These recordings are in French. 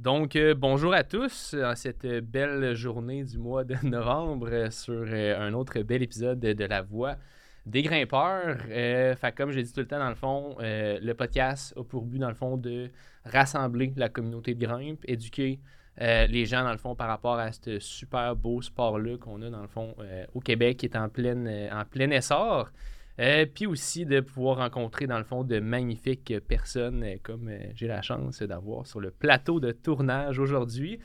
Donc, euh, bonjour à tous en cette belle journée du mois de novembre euh, sur euh, un autre bel épisode de, La Voix des grimpeurs. Fait, comme j'ai dit tout le temps, dans le fond, le podcast a pour but, dans le fond, de rassembler la communauté de grimpe, éduquer les gens, dans le fond, par rapport à ce super beau sport-là qu'on a, dans le fond, au Québec, qui est en plein, en plein essor. Euh, puis aussi de pouvoir rencontrer, dans le fond, de magnifiques personnes euh, comme euh, j'ai la chance d'avoir sur le plateau de tournage aujourd'hui.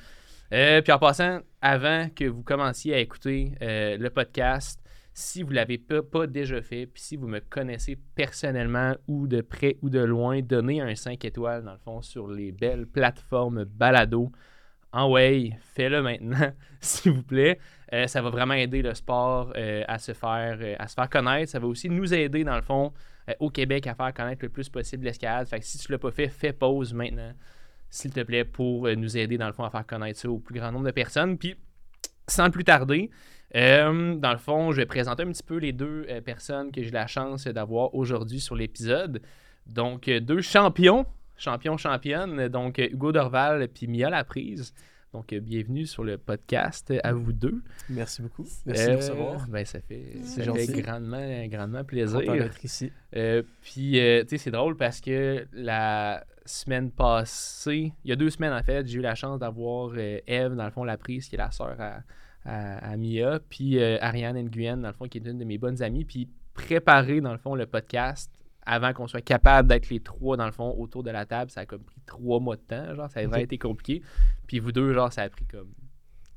Puis en passant, avant que vous commenciez à écouter le podcast, si vous ne l'avez pas, pas déjà fait, puis si vous me connaissez personnellement ou de près ou de loin, donnez un 5 étoiles, dans le fond, sur les belles plateformes balado. En way, fais-le maintenant, s'il vous plaît. Euh, ça va vraiment aider le sport euh, à, se faire, euh, à se faire connaître. Ça va aussi nous aider, dans le fond, au Québec, à faire connaître le plus possible l'escalade. Fait que si tu ne l'as pas fait, fais pause maintenant, s'il te plaît, pour nous aider, dans le fond, à faire connaître ça au plus grand nombre de personnes. Puis, sans plus tarder, dans le fond, je vais présenter un petit peu les deux personnes que j'ai la chance d'avoir aujourd'hui sur l'épisode. Donc, deux champions, champions, championnes, donc euh, Hugo Dorval et Mia Laprise. Donc, euh, bienvenue sur le podcast euh, à vous deux. Merci beaucoup. Merci de Euh, nous recevoir. Ben, ça fait, C'est ça fait grandement, grandement plaisir. d'être ici. Euh, puis, euh, tu sais, c'est drôle parce que la semaine passée, il y a deux semaines en fait, j'ai eu la chance d'avoir euh, Eve, dans le fond, la prise, qui est la sœur à, à, à Mia, puis euh, Ariane Nguyen, dans le fond, qui est une de mes bonnes amies, puis préparer, dans le fond, le podcast avant qu'on soit capable d'être les trois, dans le fond, autour de la table. Ça a comme pris trois mois de temps, genre, ça a vraiment été compliqué. Puis vous deux, genre, ça a pris comme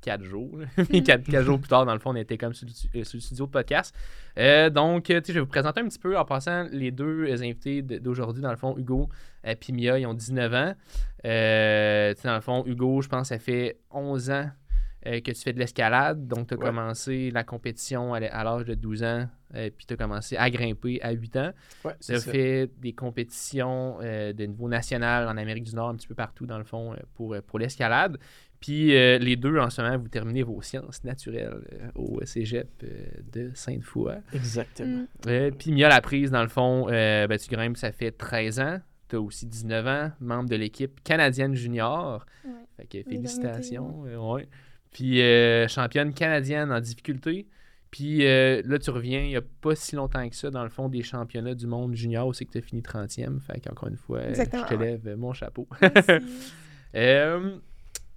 quatre jours. Puis quatre, quatre jours plus tard, dans le fond, on était comme sur le, euh, studio de podcast. Euh, donc, euh, tu sais, je vais vous présenter un petit peu en passant les deux invités d'aujourd'hui. Dans le fond, Hugo et Mia, ils ont 19 ans. Euh, tu sais, dans le fond, Hugo, je pense, ça fait 11 ans euh, que tu fais de l'escalade. Donc, tu as Ouais. commencé la compétition à l'âge de 12 ans, euh, puis tu as commencé à grimper à 8 ans. Ouais, Tu as ça. fait des compétitions euh, de niveau national en Amérique du Nord, un petit peu partout, dans le fond, pour, pour l'escalade. Puis euh, les deux, en ce moment, vous terminez vos sciences naturelles euh, au cégep euh, de Sainte-Foy. Exactement. Mm. Euh, puis Mia Laprise, dans le fond, euh, ben, tu grimpes, ça fait 13 ans. Tu as aussi 19 ans, membre de l'équipe canadienne junior. Ouais. Fait que félicitations. euh, ouais. Puis euh, championne canadienne en difficulté. Puis euh, là, tu reviens, il n'y a pas si longtemps que ça, dans le fond, des championnats du monde junior c'est que tu as fini 30e. Fait qu'encore une fois, Exactement, je te lève mon chapeau. Euh,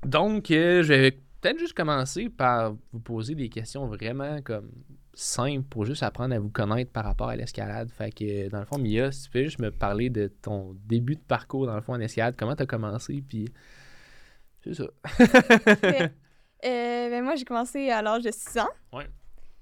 donc, je vais peut-être juste commencer par vous poser des questions vraiment comme simples pour juste apprendre à vous connaître par rapport à l'escalade. Fait que, dans le fond, Mia, si tu peux juste me parler de ton début de parcours, dans le fond, en escalade, comment tu as commencé, puis c'est ça. Euh, ben moi, j'ai commencé à l'âge de 6 ans. Ouais.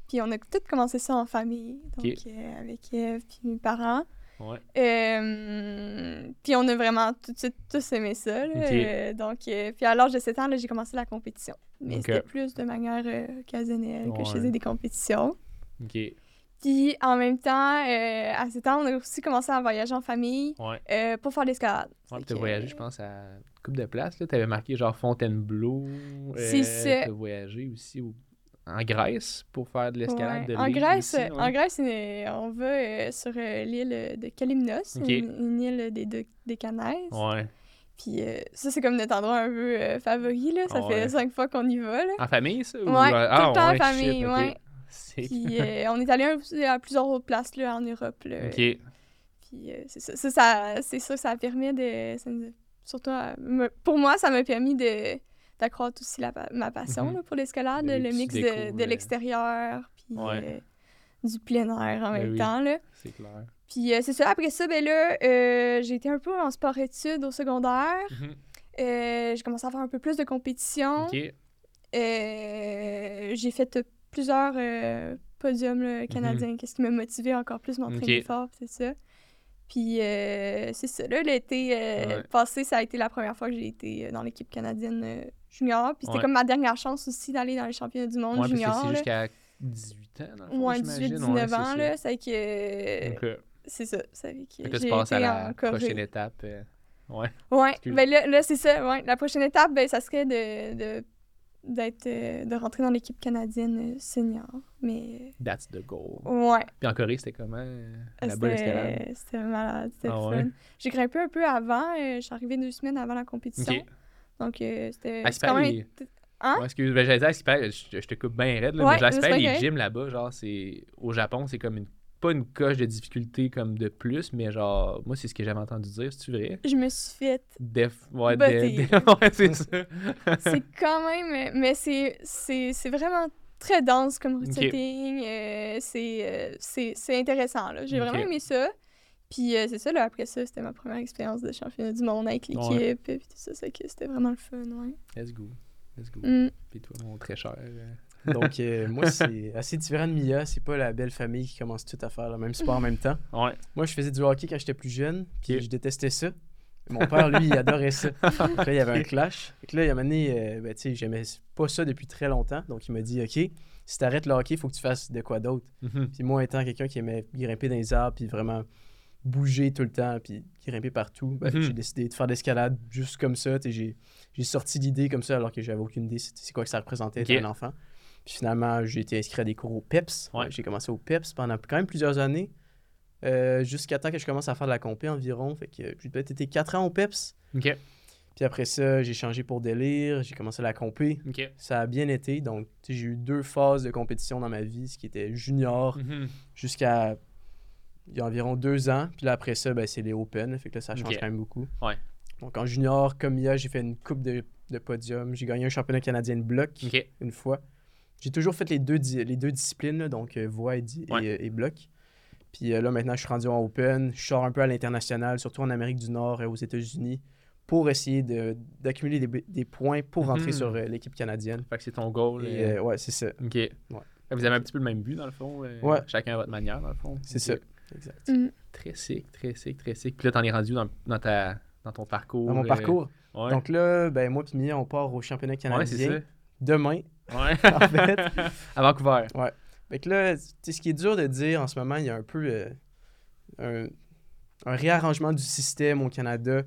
Puis on a tous commencé ça en famille, donc euh, avec Eve puis mes parents. Ouais. Euh, puis on a vraiment tout de suite tous aimé ça. là. Donc, puis à l'âge de 7 ans, là, j'ai commencé la compétition. Mais c'était plus de manière occasionnelle que je faisais des compétitions. Ok. Puis en même temps, euh, à 7 ans, on a aussi commencé à voyager en famille Ouais. euh, pour faire de l'escalade. Ouais, tu as voyagé, je pense, à une couple de places. Tu avais marqué genre Fontainebleau. C'est ça. Tu as voyagé aussi au- en Grèce pour faire de l'escalade Ouais. de En Grèce, aussi, euh, ouais. en Grèce, c'est- on va euh, sur euh, l'île de Kalymnos, une, une île des, deux- des. Ouais. Puis euh, ça, c'est comme notre endroit un peu euh, favori, là. Ça Ah fait cinq fois qu'on y va, là. En famille, ça? ou- ah, tout le temps en famille, shit. Puis euh, on est allé à plusieurs autres places, là, en Europe, là. Ok. Puis euh, c'est ça, ça, ça- ça, ça permet de... ça nous a- surtout, euh, me- pour moi, ça m'a permis de d'accroître aussi la ma passion Mhm. là, pour l'escalade, le tu mix de, de euh, l'extérieur, puis Ouais. euh, du plein air en Ben même oui. temps. C'est clair. Puis c'est ça, après ça, ben là, j'ai été un peu en sport-études au secondaire. Mhm. J'ai commencé à faire un peu plus de compétition. J'ai fait plusieurs euh, podiums là, canadiens, qu'est-ce qui m'a motivé encore plus m'entraîner Mhm. Ok. fort, c'est ça. Puis euh, c'est ça, là, l'été euh, Ouais. passé, ça a été la première fois que j'ai été dans l'équipe canadienne junior. Puis c'était Ouais. comme ma dernière chance aussi d'aller dans les championnats du monde Ouais, junior. c'est jusqu'à 18 ans, dans le fond, Ouais, j'imagine. 18-19 Ouais, c'est ans, ça. là, c'est que... Ok. C'est ça, ça fait que que j'ai passes à été la en Corée. prochaine étape. Ouais. Ouais, ben là, là, c'est ça, ouais. La prochaine étape, ben, ça serait de, de, d'être, euh, de rentrer dans l'équipe canadienne euh, senior. Mais, That's the goal. ouais, Puis en Corée, c'était comment euh, c'était, malade, c'était Ah le ouais? fun. J'ai grimpé un peu avant, euh, je suis arrivée deux semaines avant la compétition. Donc, euh, c'était quand même... Hein? Ouais, excuse, ben, j'allais dire, je, je te coupe bien raide, là, Ouais, mais les gyms là-bas, genre, c'est. Au Japon, c'est comme une. Pas une coche de difficulté comme de plus, mais genre, moi, c'est ce que j'avais entendu dire, c'est-tu vrai? Je me suis fait... Def. Ouais, de- c'est ça. c'est quand même... Mais c'est c'est c'est vraiment très dense comme route setting. euh, c'est euh, c'est c'est intéressant, là. J'ai vraiment aimé ça. Puis euh, c'est ça, là, après ça, c'était ma première expérience de championnat du monde avec l'équipe. Ouais. Puis tout ça, c'était vraiment le fun, ouais. Let's go. Let's go. Mm. Puis toi, mon très cher. euh, Donc, euh, moi, c'est assez différent de Mia. C'est pas la belle famille qui commence tout à faire le même sport en même temps. Ouais. Moi, je faisais du hockey quand j'étais plus jeune, puis je détestais ça. Mon père, lui, il adorait ça. Donc là, il y avait un clash. Que là, il m'a amené, euh, ben, tu sais, j'aimais pas ça depuis très longtemps. Donc, il m'a dit, OK, si t'arrêtes le hockey, il faut que tu fasses de quoi d'autre. Mhm. Puis moi, étant quelqu'un qui aimait grimper dans les arbres, puis vraiment bouger tout le temps, puis grimper partout, ben, Mhm. j'ai décidé de faire de l'escalade juste comme ça. J'ai sorti l'idée comme ça alors que j'avais aucune idée c'est quoi que ça représentait Ok. être un enfant. Puis finalement, j'ai été inscrit à des cours au PEPS. Ouais. J'ai commencé au PEPS pendant quand même plusieurs années, euh, jusqu'à temps que je commence à faire de la compé environ. Fait que j'ai peut-être été 4 ans au PEPS. Ok. Puis après ça, j'ai changé pour délire, j'ai commencé la compé. Ça a bien été. Donc, j'ai eu deux phases de compétition dans ma vie, ce qui était junior Mhm. jusqu'à il y a environ deux ans. Puis là, après ça, ben, c'est les Open. Fait que là, ça change quand même beaucoup. Ouais. Donc en junior, comme Mia, j'ai fait une coupe de, de podium. J'ai gagné un championnat canadien de bloc une fois. J'ai toujours fait les deux, di- les deux disciplines, là, donc euh, voix et, di- et, Ouais. euh, et bloc. Puis euh, là, maintenant, je suis rendu en Open. Je sors un peu à l'international, surtout en Amérique du Nord et aux États-Unis, pour essayer de- d'accumuler des, des points pour rentrer Mhm. sur euh, l'équipe canadienne. Fait que c'est ton goal. Et, ouais, c'est ça. Ok. Vous avez un petit peu le même but, dans le fond. euh, Ouais. Chacun à votre manière, dans le fond. C'est ça. Exact. Mm. Très sick, très sick, très sick. Puis là, t'en es rendu dans, dans, ta, dans ton parcours. Dans mon euh, parcours. Ouais. Donc là, ben, moi et Mia, on part au championnat ouais, c'est canadien demain. Ouais. En fait. à Vancouver. Fait que là, ce qui est dur de dire en ce moment, il y a un peu euh, un, un réarrangement du système au Canada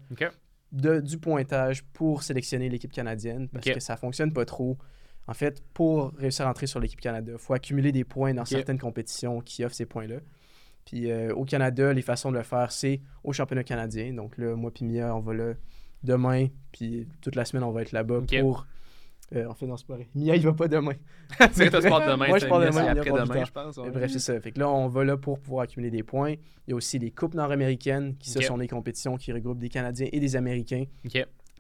de, du pointage pour sélectionner l'équipe canadienne parce que ça fonctionne pas trop. En fait, pour réussir à entrer sur l'équipe Canada, il faut accumuler des points dans certaines compétitions qui offrent ces points-là. Puis euh, au Canada, les façons de le faire, c'est au championnat canadien. Donc là, moi et Mia, on va là demain, puis toute la semaine, on va être là-bas pour... euh, en fait, c'est pas vrai. Mia, il va pas demain. c'est toi, tu pars demain. Moi, je pars demain, c'est il y a pas après-demain, plus je pense. Mais ouais. bref, c'est ça. Fait que là, on va là pour pouvoir accumuler des points. Il y a aussi les coupes nord-américaines, qui ce sont des compétitions qui regroupent des Canadiens et des Américains.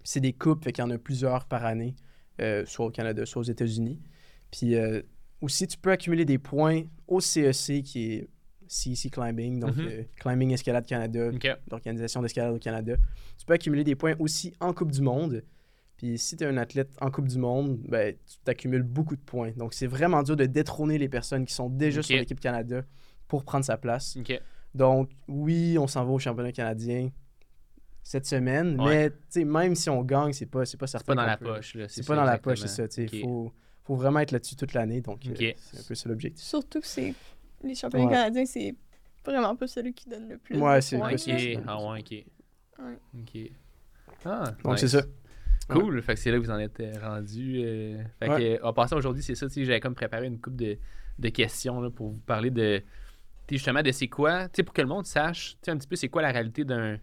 C'est des coupes, fait qu'il y en a plusieurs par année, euh, soit au Canada, soit aux États-Unis. Puis euh, aussi, tu peux accumuler des points au CEC, qui est CEC Climbing, donc Mhm. euh, Climbing Escalade Canada, l'Organisation d'escalade au Canada. Tu peux accumuler des points aussi en Coupe du Monde. Puis si tu es un athlète en Coupe du Monde, ben, tu t'accumules beaucoup de points. Donc c'est vraiment dur de détrôner les personnes qui sont déjà sur l'équipe Canada pour prendre sa place. Donc oui, on s'en va au championnat canadien cette semaine, Ouais. mais tu sais, même si on gagne, c'est pas, c'est pas certain. C'est pas dans la peut- poche. là, C'est pas dans la poche, c'est ça. Il faut, faut vraiment être là-dessus toute l'année. Donc euh, c'est un peu ça l'objectif. Surtout que c'est les championnats Ouais. canadiens, c'est vraiment pas celui qui donne le plus. Ouais, de c'est c'est- Ah ouais, ok. Ouais. Ok. Ah, Donc nice. c'est ça. Cool, fait que c'est là que vous en êtes euh, rendu. euh, Fait Ouais. que, euh, en passant aujourd'hui, c'est ça, j'avais comme préparé une couple de, de questions là, pour vous parler de, justement, de c'est quoi, tu sais, pour que le monde sache, un petit peu c'est quoi la réalité d'un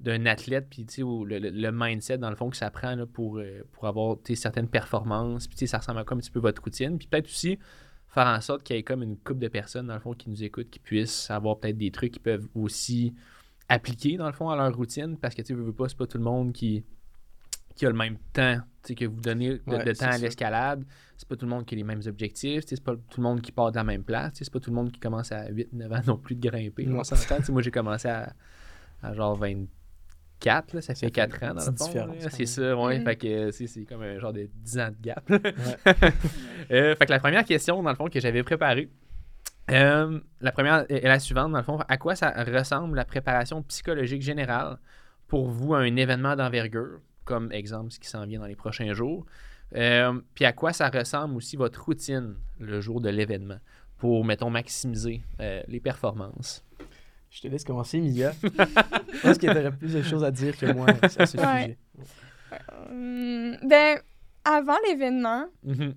d'un athlète, puis tu sais, ou le, le- le mindset, dans le fond, que ça prend là, pour, euh, pour avoir, certaines performances, puis tu sais, ça ressemble à quoi un petit peu votre routine, puis peut-être aussi faire en sorte qu'il y ait comme une couple de personnes, dans le fond, qui nous écoutent, qui puissent avoir peut-être des trucs qui peuvent aussi appliquer, dans le fond, à leur routine, parce que, tu sais, veux, veux pas, c'est pas tout le monde qui qui a le même temps tu sais, que vous donnez de, Ouais, de c'est temps à l'escalade. C'est pas tout le monde qui a les mêmes objectifs. C'est pas tout le monde qui part de la même place. C'est pas tout le monde qui commence à 8-9 ans non plus de grimper. On s'entend. Moi, j'ai commencé à, à genre 24. Là, ça, Ça fait fait 4 une ans dans le fond. C'est ça, ouais. Fait que euh, c'est comme un genre de 10 ans de gap. Euh, fait que la première question, dans le fond, que j'avais préparée, euh, la première est est la suivante, dans le fond. À quoi ça ressemble la préparation psychologique générale pour vous à un événement d'envergure, comme exemple ce qui s'en vient dans les prochains jours? Euh, puis à quoi ça ressemble aussi votre routine le jour de l'événement pour, mettons, maximiser euh, les performances? Je te laisse commencer, Mia. Je pense qu'il y aurait plus de choses à dire que moi à ce sujet. Ouais. Hum, ben, avant l'événement, Mhm.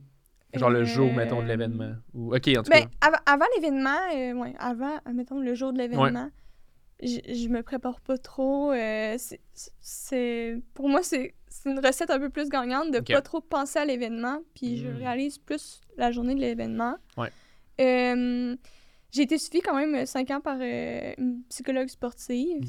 Genre le jour, Euh, mettons, de l'événement. Ou... Ok, en tout ben, cas. av- avant l'événement, euh, ouais, avant, mettons, le jour de l'événement, je je me prépare pas trop. euh, c'est- pour moi, c'est une recette un peu plus gagnante de Ok. pas trop penser à l'événement, puis je Mm. réalise plus la journée de l'événement. Ouais. Euh, j'ai été suivie quand même 5 ans par euh, une psychologue sportive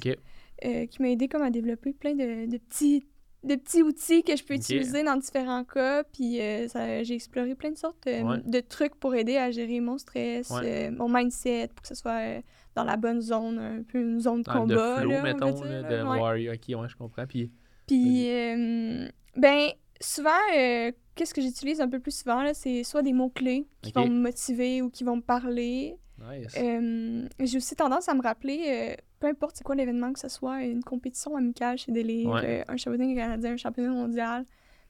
euh, qui m'a aidé comme à développer plein de, de petits de petits outils que je peux utiliser dans différents cas puis euh, j'ai exploré plein de sortes euh, Ouais. de trucs pour aider à gérer mon stress Ouais. euh, mon mindset pour que ce soit dans la bonne zone un peu une zone de Dans combat le flow, là, mettons, là, de Ouais. warrior. Ok, ouais, je comprends. Puis, Puis, ben, souvent, qu'est-ce que j'utilise un peu plus souvent, là, c'est soit des mots-clés qui vont me motiver ou qui vont me parler. nice. J'ai aussi tendance à me rappeler, peu importe c'est quoi l'événement, que ce soit une compétition amicale chez des Ouais. euh, un championnat canadien, un championnat mondial,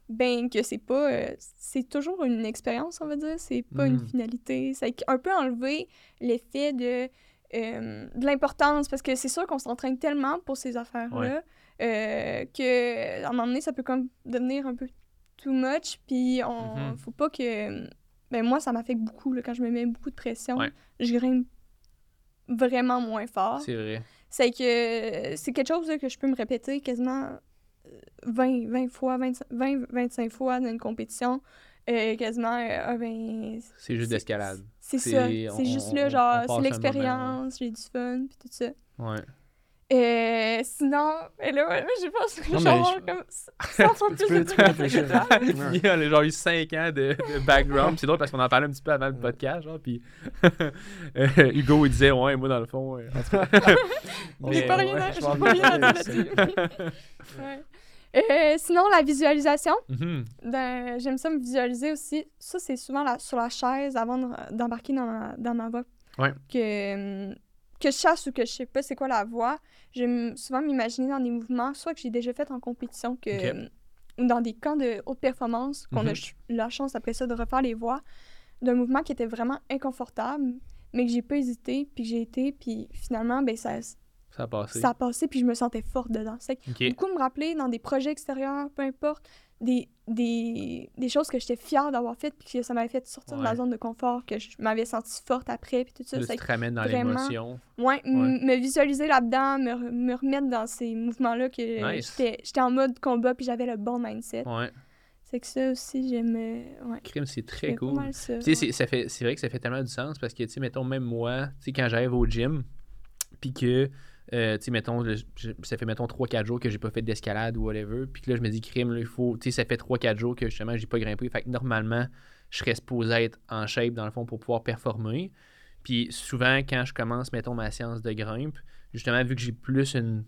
ben, que c'est pas. euh, c'est toujours une expérience, on va dire, c'est pas une Mm. finalité. C'est un peu enlever l'effet de. euh, de l'importance parce que c'est sûr qu'on s'entraîne tellement pour ces affaires-là euh, que à un moment donné ça peut comme devenir un peu too much puis on Mhm. faut pas que ben moi ça m'affecte beaucoup là, quand je me mets beaucoup de pression Ouais. je grimpe vraiment moins fort C'est vrai. C'est que c'est quelque chose là, que je peux me répéter quasiment euh, 20, 20 fois 20, 20 25 fois dans une compétition euh, quasiment euh, ben C'est juste d'escalade. c'est ça c'est juste là genre c'est l'expérience j'ai du fun puis tout ça Ouais. Euh, sinon, et là, ouais, j'ai pas que avoir je- comme 100 fois Tu plus de. Il a genre eu 5 ans de, de background. C'est drôle parce qu'on en parlait un petit peu avant le podcast. Genre, puis euh, Hugo, il disait Ouais, moi, dans le fond. euh, en tout cas. J'ai Mais, pas rien ouais, j'ai pas rien à dire là-dessus. Euh, sinon, la visualisation, Mhm. ben, j'aime ça me visualiser aussi. Ça, c'est souvent la- sur la chaise avant de- d'embarquer dans ma, dans ma. Ouais. Que, hum, que je chasse ou que je sais pas c'est quoi la voie, j'aime souvent m'imaginer dans des mouvements, soit que j'ai déjà fait en compétition, que, ou dans des camps de haute performance, qu'on a Mhm. la chance après ça de refaire les voies, d'un mouvement qui était vraiment inconfortable, mais que j'ai pas hésité, puis que j'ai été, puis finalement, ben, ça, Ça a passé. ça a passé, puis je me sentais forte dedans. C'est que Ok. beaucoup me rappeler dans des projets extérieurs, peu importe, des, des, des choses que j'étais fière d'avoir faites, puis que ça m'avait fait sortir de ma Ouais. zone de confort, que je m'avais sentie forte après, puis tout ça. Tu te ramènes dans l'émotion. Ouais, me visualiser là-dedans, me, me remettre dans ces mouvements-là que Nice. j'étais en mode combat, puis j'avais le bon mindset. Ouais. C'est que ça aussi, j'aime. euh, Ouais. Crime, c'est très cool. ça, ouais. ça c'est vrai que ça fait tellement du sens parce que, tu sais, mettons, même moi, tu sais, quand j'arrive au gym, puis que, euh, tu sais, mettons, le- ça fait, mettons, 3-4 jours que j'ai pas fait d'escalade ou whatever, puis que là, je me dis, crime, là, il faut, tu sais, ça fait 3-4 jours que, justement, j'ai pas grimpé, fait que normalement, je serais supposé être en shape, dans le fond, pour pouvoir performer. Puis souvent, quand je commence, mettons, ma séance de grimpe, justement, vu que j'ai plus une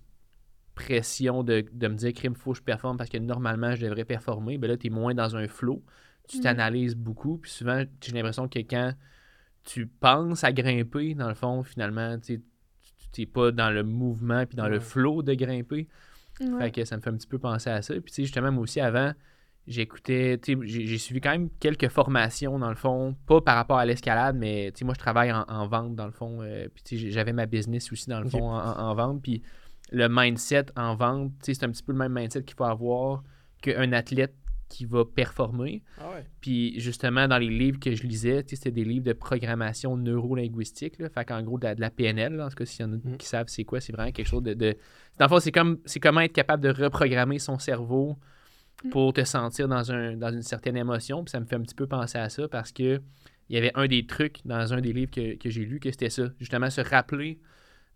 pression de, de me dire, crime, faut que je performe parce que normalement, je devrais performer, ben là, t'es moins dans un flow tu Mhm. t'analyses beaucoup. Puis souvent, j'ai l'impression que quand tu penses à grimper, dans le fond, finalement, tu n'es pas dans le mouvement puis dans le flow de grimper. Ouais. Fait que ça me fait un petit peu penser à ça. Puis tu sais, justement, moi aussi, avant, j'écoutais, tu sais, j'ai suivi quand même quelques formations, dans le fond, pas par rapport à l'escalade, mais tu sais, moi, je travaille en, en vente, dans le fond. euh, puis tu sais, j'avais ma business aussi, dans le fond, en, en vente. Puis le mindset en vente, tu sais, c'est un petit peu le même mindset qu'il faut avoir qu'un athlète qui va performer. Ah ouais. Puis justement, dans les livres que je lisais, c'était des livres de programmation neuro-linguistique. Fait qu'en gros, de la, de la PNL, là, en tout cas, s'il y en a Mm. qui savent c'est quoi, c'est vraiment quelque chose de. de... Dans le fond, c'est comme c'est comment être capable de reprogrammer son cerveau Mm. pour te sentir dans, un, dans une certaine émotion. Puis ça me fait un petit peu penser à ça parce que il y avait un des trucs dans un des livres que, que j'ai lu que c'était ça. Justement, se rappeler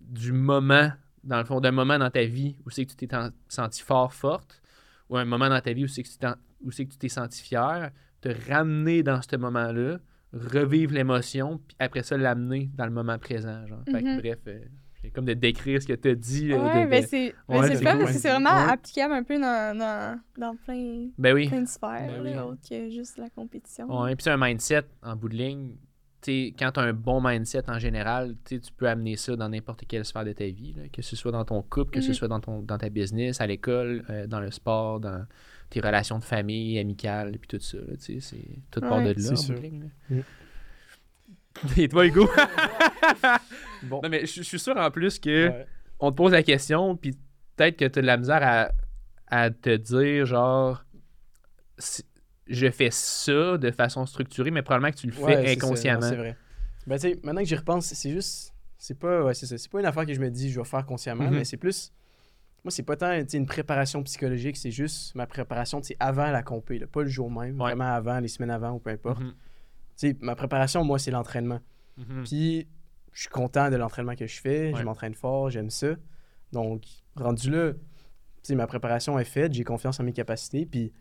du moment, dans le fond, d'un moment dans ta vie où c'est que tu t'es en- senti fort, forte, ou un moment dans ta vie où c'est que tu où c'est que tu t'es senti fier, te ramener dans ce moment-là, revivre l'émotion, puis après ça, l'amener dans le moment présent. Genre. Fait que, Mhm. bref, euh, j'ai comme de décrire ce que tu as dit. euh, Ouais, de- ben c'est ben c'est c'est cool. parce que c'est vraiment Ouais. applicable un peu dans, dans, dans plein, Ben oui. plein de sphères, Ben oui. autre que juste la compétition. Ouais, puis c'est un mindset en bout de ligne. quand tu as un bon mindset en général, tu peux amener ça dans n'importe quelle sphère de ta vie, là, que ce soit dans ton couple, que ce Mhm. soit dans, ton, dans ta business, à l'école, euh, dans le sport, dans tes relations de famille, amicales, puis tout ça. là, tu sais, c'est tout part Ouais. de là. C'est en sûr. bout de là. Mhm. Et toi, Hugo? Bon. non, mais je je suis sûr en plus que Ouais. on te pose la question, puis peut-être que tu as de la misère à, à te dire, genre, si- je fais ça de façon structurée, mais probablement que tu le fais Ouais, c'est inconsciemment. C'est vrai. Ben, tu sais, maintenant que j'y repense, c'est juste. C'est pas, ouais, c'est ça. C'est pas une affaire que je me dis, je vais faire consciemment, Mhm. mais c'est plus. Moi, c'est pas tant une préparation psychologique, c'est juste ma préparation avant la compé, là, pas le jour même, Ouais. vraiment avant, les semaines avant ou peu importe. Mhm. Ma préparation, moi, c'est l'entraînement. Mhm. Puis, je suis content de l'entraînement que je fais. Ouais. Je m'entraîne fort, j'aime ça. Donc, rendu là, ma préparation est faite, j'ai confiance en mes capacités. Puis,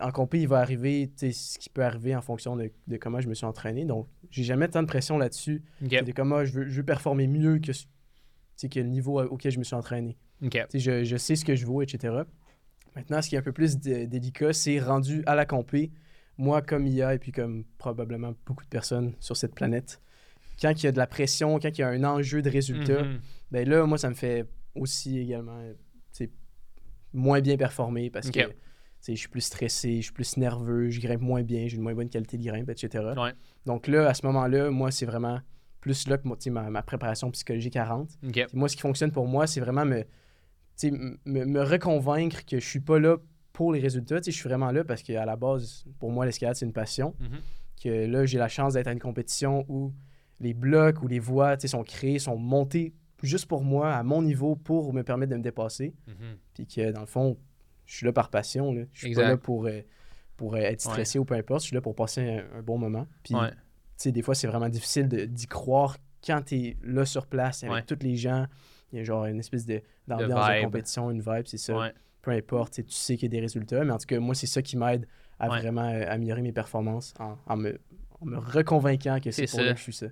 en compé, il va arriver ce qui peut arriver en fonction de, de comment je me suis entraîné. Donc, j'ai jamais tant de pression là-dessus. Ok. De comment je veux, je veux performer mieux que, que le niveau auquel je me suis entraîné. Je, je sais ce que je vaux, etc. Maintenant, ce qui est un peu plus dé- délicat, c'est rendu à la compé. Moi, comme IA, et puis comme probablement beaucoup de personnes sur cette planète, quand il y a de la pression, quand il y a un enjeu de résultat, Mhm. ben là, moi, ça me fait aussi également sais, moins bien performer parce que je suis plus stressé, je suis plus nerveux, je grimpe moins bien, j'ai une moins bonne qualité de grimpe, etc. Ouais. Donc là, à ce moment-là, moi, c'est vraiment plus là que moi, ma, ma préparation psychologique à rentre. Ok. Puis moi, ce qui fonctionne pour moi, c'est vraiment me, me, me reconvaincre que je suis pas là pour les résultats. Je suis vraiment là parce qu'à la base, pour moi, l'escalade, c'est une passion. Mhm. Que là, j'ai la chance d'être à une compétition où les blocs ou les voies sont créés, sont montés juste pour moi, à mon niveau, pour me permettre de me dépasser. Mhm. Puis que dans le fond, je suis là par passion. Là. Je suis Exact. pas là pour, euh, pour euh, être stressé ou peu importe. Je suis là pour passer un, un bon moment. Puis Ouais. Tu sais, des fois, c'est vraiment difficile de- d'y croire quand tu es là sur place avec Ouais. tous les gens. Il y a genre une espèce de- d'ambiance de, vibe. compétition, une vibe, c'est ça. Ouais. Peu importe, tu sais, qu'il y a des résultats. Mais en tout cas, moi, c'est ça qui m'aide à Ouais. vraiment euh, améliorer mes performances en, en me, en me reconvainquant que c'est pour là ça. que je suis ça.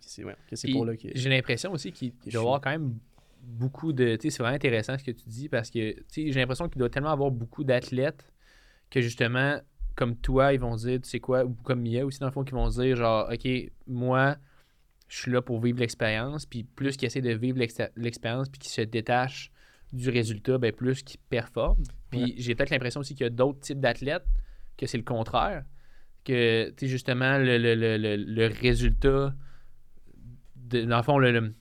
C'est- que pour là que. J'ai l'impression aussi qu'il doit y avoir quand même beaucoup de. Tu sais, c'est vraiment intéressant ce que tu dis parce que j'ai l'impression qu'il doit tellement avoir beaucoup d'athlètes que justement, comme toi, ils vont dire, tu sais quoi, ou comme Mia aussi, dans le fond, qui vont dire, genre, OK, moi, je suis là pour vivre l'expérience, puis plus qu'ils essaient de vivre l'ex- l'expérience, puis qu'ils se détachent du résultat, ben plus qu'ils performent. Puis Ouais. j'ai peut-être l'impression aussi qu'il y a d'autres types d'athlètes que c'est le contraire. Que, tu sais, justement, le, le- le- le- le résultat, de- dans le fond, le,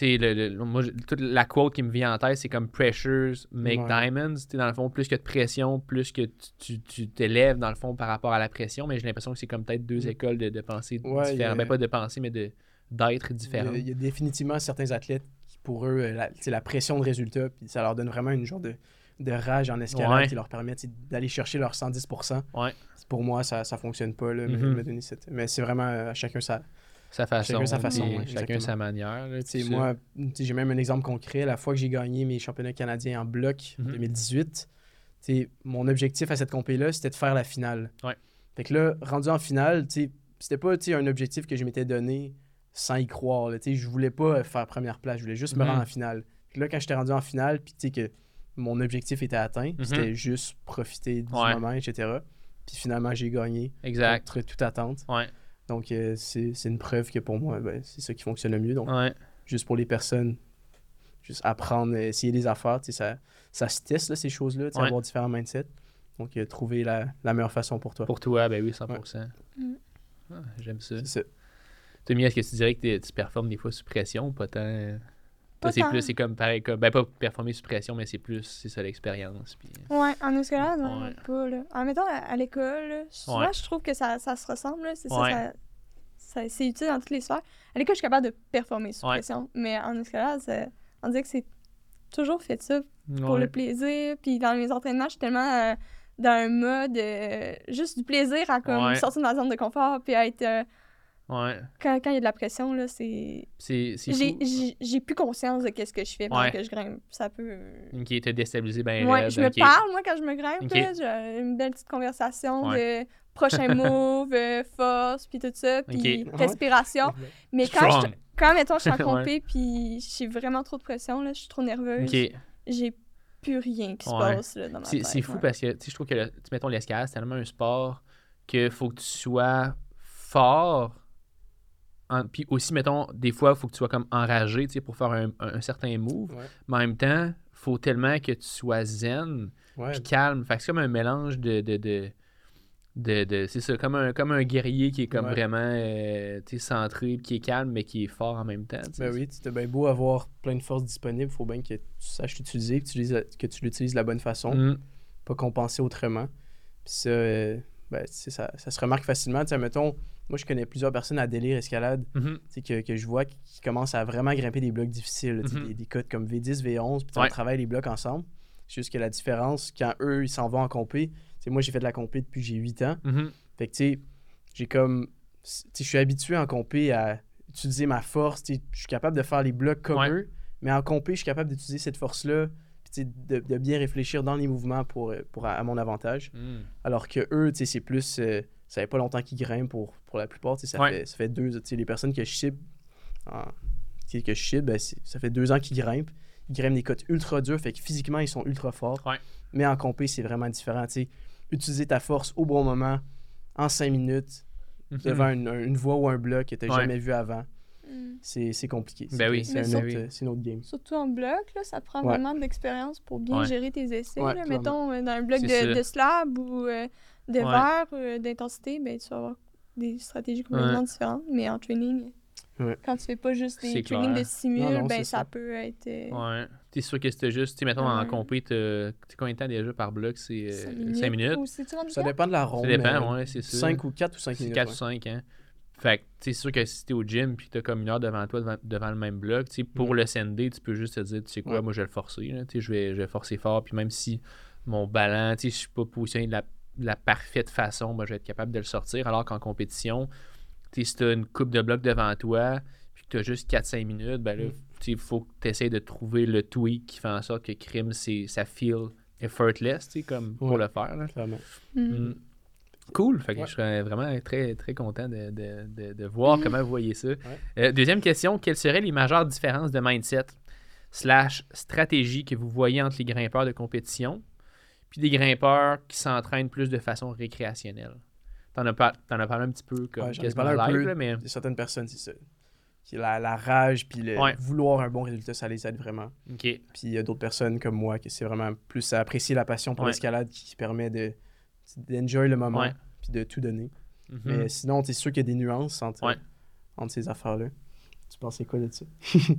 le- le- moi, toute la quote qui me vient en tête, c'est comme pressures make Ouais. diamonds. Dans le fond, plus que de pression, plus que tu- tu tu t'élèves, dans le fond, par rapport à la pression. Mais j'ai l'impression que c'est comme peut-être deux Mm. écoles de, de pensée Ouais, différentes. a- Ben, pas de pensée, mais de d'être Il y, différentes. a, il y a définitivement certains athlètes qui, pour eux, euh, la, sais, la pression de résultat, puis ça leur donne vraiment une genre de, de rage en escalade Ouais. qui leur permet d'aller chercher leur 110%. Ouais. Pour moi, ça ne fonctionne pas, là, me- Mhm. me donner cette... mais c'est vraiment euh, à chacun ça. Sa façon. Chacun sa façon, ouais, chacun sa manière. là, moi, j'ai même un exemple concret. La fois que j'ai gagné mes championnats canadiens en bloc en Mhm. 2018, tu sais, mon objectif à cette compé-là, c'était de faire la finale. Ouais. Fait que là, rendu en finale, c'était pas un objectif que je m'étais donné sans y croire. Là, je voulais pas faire première place, je voulais juste me Mhm. rendre en finale. Puis là, quand j'étais rendu en finale, puis que mon objectif était atteint, Mhm. c'était juste profiter du Ouais. moment, etc. Puis finalement, j'ai gagné Exact. contre toute attente. Ouais. Donc, euh, c'est une preuve que pour moi, ben, c'est ça qui fonctionne le mieux. Donc, Ouais. juste pour les personnes, juste apprendre, euh, essayer des affaires, ça, ça se teste, là, ces choses-là, Ouais. avoir différents mindsets. Donc, euh, trouver la, la meilleure façon pour toi. Pour toi, ben oui, 100%. Mm. Ah, J'aime ça. C'est ça. Tommy, est-ce que tu dirais que tu performes des fois sous pression ou pas tant? Euh, c'est plus, c'est comme pareil, comme, ben pas performer sous pression, mais c'est plus, c'est ça l'expérience. Puis... Ouais, en escalade, ouais, Ouais. pas, là. En mettant à, à l'école, souvent, Ouais. je trouve que ça, ça se ressemble. C'est Ouais. ça, c'est utile dans toutes les sphères. À l'école, je suis capable de performer sous pression, mais en escalade, ça- on dirait que c'est toujours fait ça pour le plaisir. Puis dans mes entraînements, je suis tellement euh, dans un mode euh, juste du plaisir à comme sortir de ma zone de confort, puis à être... euh, Ouais. quand quand il y a de la pression, là, c'est... C'est, c'est J'ai fou. j'ai- j'ai plus conscience de qu'est-ce que je fais pendant Ouais. que je grimpe. Ça peut... Qui était déstabilisé ben Ouais, raide, je me parle, moi, quand je me grimpe. Ok. là, J'ai une belle petite conversation Ouais. de prochain move, euh, force, puis tout ça, puis respiration. Mais quand, je, quand, mettons, je suis en compé, puis j'ai vraiment trop de pression, là, je suis trop nerveuse, j'ai plus rien qui se passe là, dans ma C'est, tête. c'est fou ouais. parce que, tu je trouve que, le- mettons, l'escalade, c'est tellement un sport que faut que tu sois fort. En- Puis aussi, mettons, des fois, il faut que tu sois comme enragé, pour faire un, un- un certain move. Ouais. Mais en même temps, faut tellement que tu sois zen, Ouais. puis calme. Fait que c'est comme un mélange de. de, de, de- de- c'est ça, comme un, comme un guerrier qui est comme Ouais. vraiment euh, centré, qui est calme, mais qui est fort en même temps. Ben oui, tu bien beau avoir plein de forces disponibles, faut bien que tu saches l'utiliser, que tu l'utilises- de la bonne façon, Mm. pas compenser autrement. Puis ça, euh, ben, ça, ça se remarque facilement. Mettons, moi, je connais plusieurs personnes à délire escalade Mhm. que, que je vois qui, qui commencent à vraiment grimper des blocs difficiles, Mhm. des, des codes comme V10, V11, puis Ouais. on travaille les blocs ensemble. C'est juste que la différence, quand eux, ils s'en vont en compé, moi, j'ai fait de la compé depuis j'ai 8 ans. Mhm. Fait que, tu sais, j'ai comme. Je suis habitué en compé à utiliser ma force. Je suis capable de faire les blocs comme Ouais. eux, mais en compé, je suis capable d'utiliser cette force-là, de, de bien réfléchir dans les mouvements pour, pour à, à mon avantage. Alors que eux, tu sais, c'est plus. euh, ça fait pas longtemps qu'ils grimpent pour, pour la plupart. Ça, Ouais. fait, ça fait deux. Tu sais, les personnes que je cible, que je ben, ça fait deux ans qu'ils grimpent. Ils grimpent des côtes ultra dures, fait que physiquement, ils sont ultra forts. Ouais. Mais en compé, c'est vraiment différent. tu sais. Utiliser ta force au bon moment, en cinq minutes, Mhm. devant une, un- une voie ou un bloc que tu n'as Ouais. jamais vu avant, Mm. c'est c'est compliqué. Ben C'est- oui. C'est un, oui. c'est une autre game. Surtout en bloc, là, ça te prend Ouais. vraiment de l'expérience pour bien Ouais. gérer tes essais. Ouais, là. Mettons, euh, dans un bloc de slab ou euh, de Ouais. verre, euh, d'intensité, ben, tu vas avoir des stratégies complètement Ouais. différentes. Mais en training, Ouais. quand tu fais pas juste des trainings de simul, ben, ça, ça. peut être euh, Ouais. T'es sûr que c'était juste, tu mettons en compé, t'as combien de temps déjà par bloc? C'est 5 cinq minutes. Ou Ça dépend de la ronde. Ça dépend, ouais, c'est ça. 5 ou 4 ou 5 C'est minutes. 4 ouais. ou 5, hein. Fait que, tu c'est sûr que si t'es au gym puis que t'as comme une heure devant toi, devant, devant le même bloc, tu sais, pour Mm. le SND, tu peux juste te dire, tu sais quoi, Ouais. moi, je vais le forcer, là. Tu sais, je vais, je vais forcer fort, puis même si mon ballon, tu sais, je suis pas positionné de la, de la parfaite façon, moi, je vais être capable de le sortir, alors qu'en compétition, tu si t'as une coupe de blocs devant toi, puis que t'as juste 4-5 minutes, ben là, Mm. tu il faut que t'essayes de trouver le tweak qui fait en sorte que crime, c'est, ça feel effortless, tu sais, comme pour Ouais. le faire, là. Clairement. Mm. Mm. Cool. Fait que Ouais. je serais vraiment très, très content de, de- de- de voir comment vous voyez ça. Euh, deuxième question, quelles seraient les majeures différences de mindset slash stratégie que vous voyez entre les grimpeurs de compétition? Puis des grimpeurs qui s'entraînent plus de façon récréationnelle? T'en as, par- t'en as parlé un petit peu comme Ouais, quasiment parlé un live, peu. là, mais Il y a certaines personnes, c'est ça. Qui la, la rage puis le Ouais. vouloir un bon résultat, ça les aide vraiment. Puis il y a d'autres personnes comme moi qui c'est vraiment plus à apprécier la passion pour Ouais. l'escalade qui, permet de d'enjoy le moment puis de tout donner. Mhm. Mais sinon, c'est sûr qu'il y a des nuances entre, entre ces affaires-là. Tu pensais quoi de ça?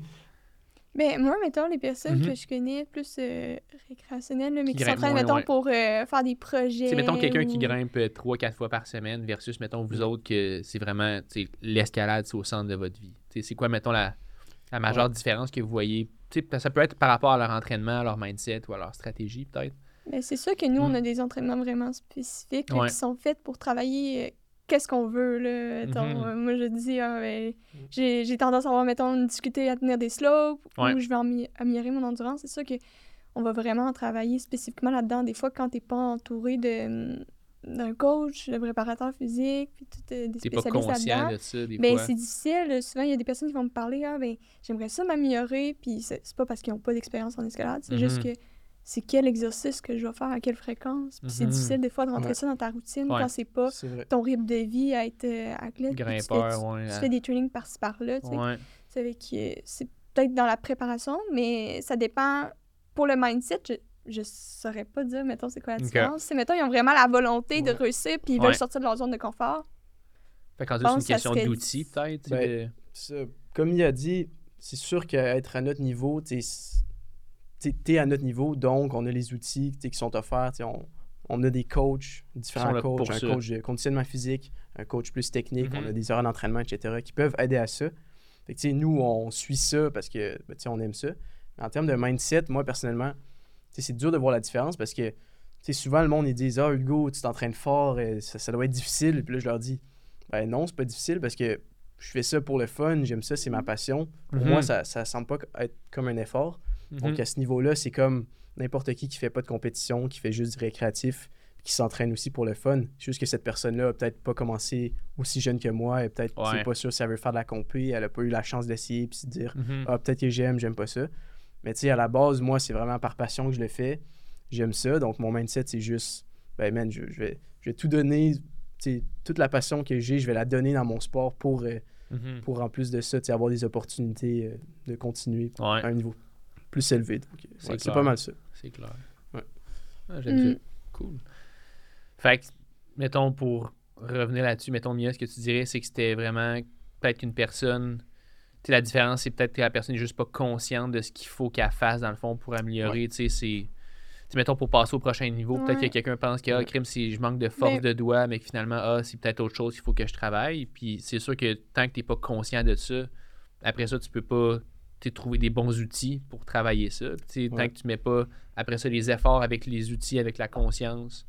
Ben, moi, mettons, les personnes Mhm. que je connais plus euh, récréationnelles, mais Qui qui s'entraînent, mettons, pour euh, faire des projets. Sais, mettons quelqu'un qui grimpe 3-4 fois par semaine versus, mettons, vous autres, que c'est vraiment, l'escalade, c'est au centre de votre vie. Tu sais, c'est quoi, mettons, la, la majeure différence que vous voyez? Ça peut être par rapport à leur entraînement, à leur mindset ou à leur stratégie, peut-être. Ben, c'est sûr que nous, on Mm. a des entraînements vraiment spécifiques là, Ouais. qui sont faits pour travailler euh, qu'est-ce qu'on veut. Là. Mettons, Mhm. euh, moi, je dis, ah, ben, j'ai j'ai tendance à avoir, mettons, une difficulté à tenir des slopes Ouais. ou je vais amé- améliorer mon endurance. C'est sûr que on va vraiment travailler spécifiquement là-dedans. Des fois, quand t'es pas entouré de hum, d'un coach, de préparateur physique, puis tout, euh, des spécialistes conscient là-dedans, de ça, des ben, c'est difficile. Souvent, il y a des personnes qui vont me parler Ah, ben, j'aimerais ça m'améliorer. Puis c'est pas parce qu'ils n'ont pas d'expérience en escalade, c'est juste Mhm. que c'est quel exercice que je vais faire, à quelle fréquence. Puis c'est Mhm. difficile des fois de rentrer Ouais. ça dans ta routine Ouais. quand c'est pas ton rythme de vie à être euh, athlète. tu fais- Grimpeur, tu, ouais. tu hein. fais des trainings par-ci par-là. C'est avec, c'est peut-être dans la préparation, mais ça dépend. Pour le mindset, je, je saurais pas dire, mettons, c'est quoi la différence. C'est, mettons, ils ont vraiment la volonté de réussir, puis ils Ouais. veulent sortir de leur zone de confort. Fait qu'en c'est une question serait- d'outils, peut-être. Ben, comme il a dit, c'est sûr qu'être à notre niveau, tu es à notre niveau, donc on a les outils tu qui sont offerts. tu On, on a des coachs, différents coachs, un coach de conditionnement physique, un coach plus technique, Mhm. on a des heures d'entraînement, etc., qui peuvent aider à ça. Fait que, tu sais, nous, on suit ça parce que ben, tu on aime ça. Mais en termes de mindset, moi, personnellement, tu c'est dur de voir la différence parce que tu souvent, le monde, ils disent Ah, Hugo, tu t'entraînes fort, euh, ça, ça doit être difficile. Puis là, je leur dis Ben non, c'est pas difficile parce que je fais ça pour le fun, j'aime ça, c'est ma passion. Pour Mhm. moi, ça, ça semble pas être comme un effort. Donc, Mhm. à ce niveau-là, c'est comme n'importe qui qui fait pas de compétition, qui fait juste du récréatif, qui s'entraîne aussi pour le fun. C'est juste que cette personne-là a peut-être pas commencé aussi jeune que moi et peut-être Ouais. c'est pas sûr si elle veut faire de la compé, elle a pas eu la chance d'essayer puis se dire Mhm. ah peut-être que j'aime, j'aime pas ça. Mais tu sais à la base, moi c'est vraiment par passion que je le fais. J'aime ça, donc mon mindset c'est juste ben man, je, je vais je vais tout donner, toute la passion que j'ai, je vais la donner dans mon sport pour euh, Mhm. pour en plus de ça, tu sais, avoir des opportunités euh, de continuer Ouais, à un niveau plus élevé. Donc, C'est ouais, c'est clair. pas mal ça. c'est clair. Ouais. Ah, J'aime Mm. ça. Cool. Fait que, mettons, pour revenir là-dessus, mettons, Mia, ce que tu dirais, c'est que c'était vraiment peut-être qu'une personne. Tu la différence, c'est peut-être que la personne n'est juste pas consciente de ce qu'il faut qu'elle fasse, dans le fond, pour améliorer. Tu sais, c'est. Tu sais, mettons, pour passer au prochain niveau, peut-être Ouais. que quelqu'un pense que, ah, crime, si je manque de force Mais- de doigt, mais que finalement, ah, c'est peut-être autre chose, il faut que je travaille. Puis c'est sûr que tant que tu n'es pas conscient de ça, après ça, tu peux pas trouver des bons outils pour travailler ça. Tu sais, Tant Ouais. que tu mets pas, après ça, les efforts avec les outils, avec la conscience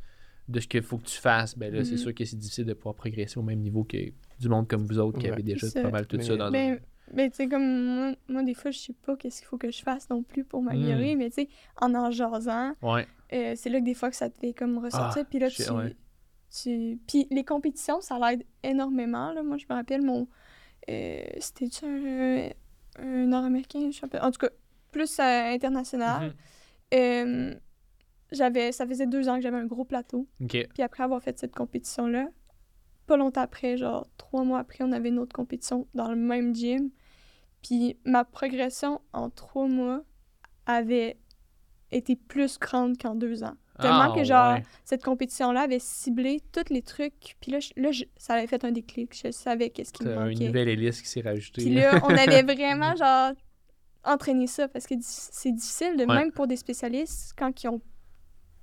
de ce qu'il faut que tu fasses, ben là, c'est Mhm. sûr que c'est difficile de pouvoir progresser au même niveau que du monde comme vous autres qui Ouais. avez déjà pas mal tout Mais- ça dans Ben, ben tu sais, comme moi, moi, des fois, je sais pas qu'est-ce qu'il faut que je fasse non plus pour m'améliorer, mais tu sais, en en jasant, Ouais. euh, c'est là que des fois que ça te fait comme ressortir. puis là, tu, ouais. tu. Puis les compétitions, ça l'aide énormément. Là. Moi, je me rappelle mon. euh, C'était-tu un, un Nord-Américain, champion- En tout cas, plus international. Mhm. J'avais, ça faisait deux ans que j'avais un gros plateau. Puis après avoir fait cette compétition-là, pas longtemps après, genre trois mois après, on avait une autre compétition dans le même gym. Puis ma progression en trois mois avait été plus grande qu'en deux ans. Tellement Ah, que, genre, ouais. cette compétition-là avait ciblé tous les trucs. Puis là, je- là je- ça avait fait un déclic. Je savais qu'est-ce qui me T'as une manquait. nouvelle hélice qui s'est rajoutée. Puis là, on avait vraiment, genre, entraîné ça parce que c'est difficile, de, Ouais. même pour des spécialistes, quand ils ont.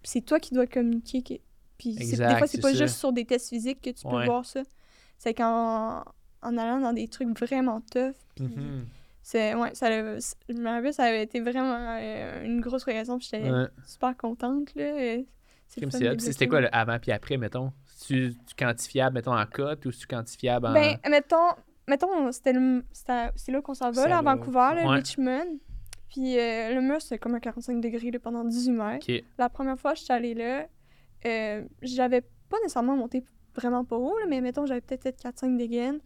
C'est toi qui dois communiquer. que- Puis c'est- des Exact, fois, c'est pas ça. juste sur des tests physiques que tu peux Ouais. voir ça. C'est qu'en en allant dans des trucs vraiment tough. Puis Mhm. C'est. Ouais, ça, l'a- je me rappelle, ça avait été vraiment euh, une grosse. Puis j'étais Ouais. super contente, là. C'est le c'est. C'était quoi le avant puis après, mettons? Tu, tu quantifiable, mettons, en cote ou tu quantifiable en. Ben, mettons, mettons c'était le- c'est là qu'on s'en va, là, à va. Vancouver, là, Ouais. Richmond. Puis euh, le mur, c'était comme un 45 degrés là, pendant 18 mètres. La première fois que je suis allée là, euh, j'avais pas nécessairement monté vraiment pas haut, là, mais mettons, j'avais peut-être fait 4-5 dégaines.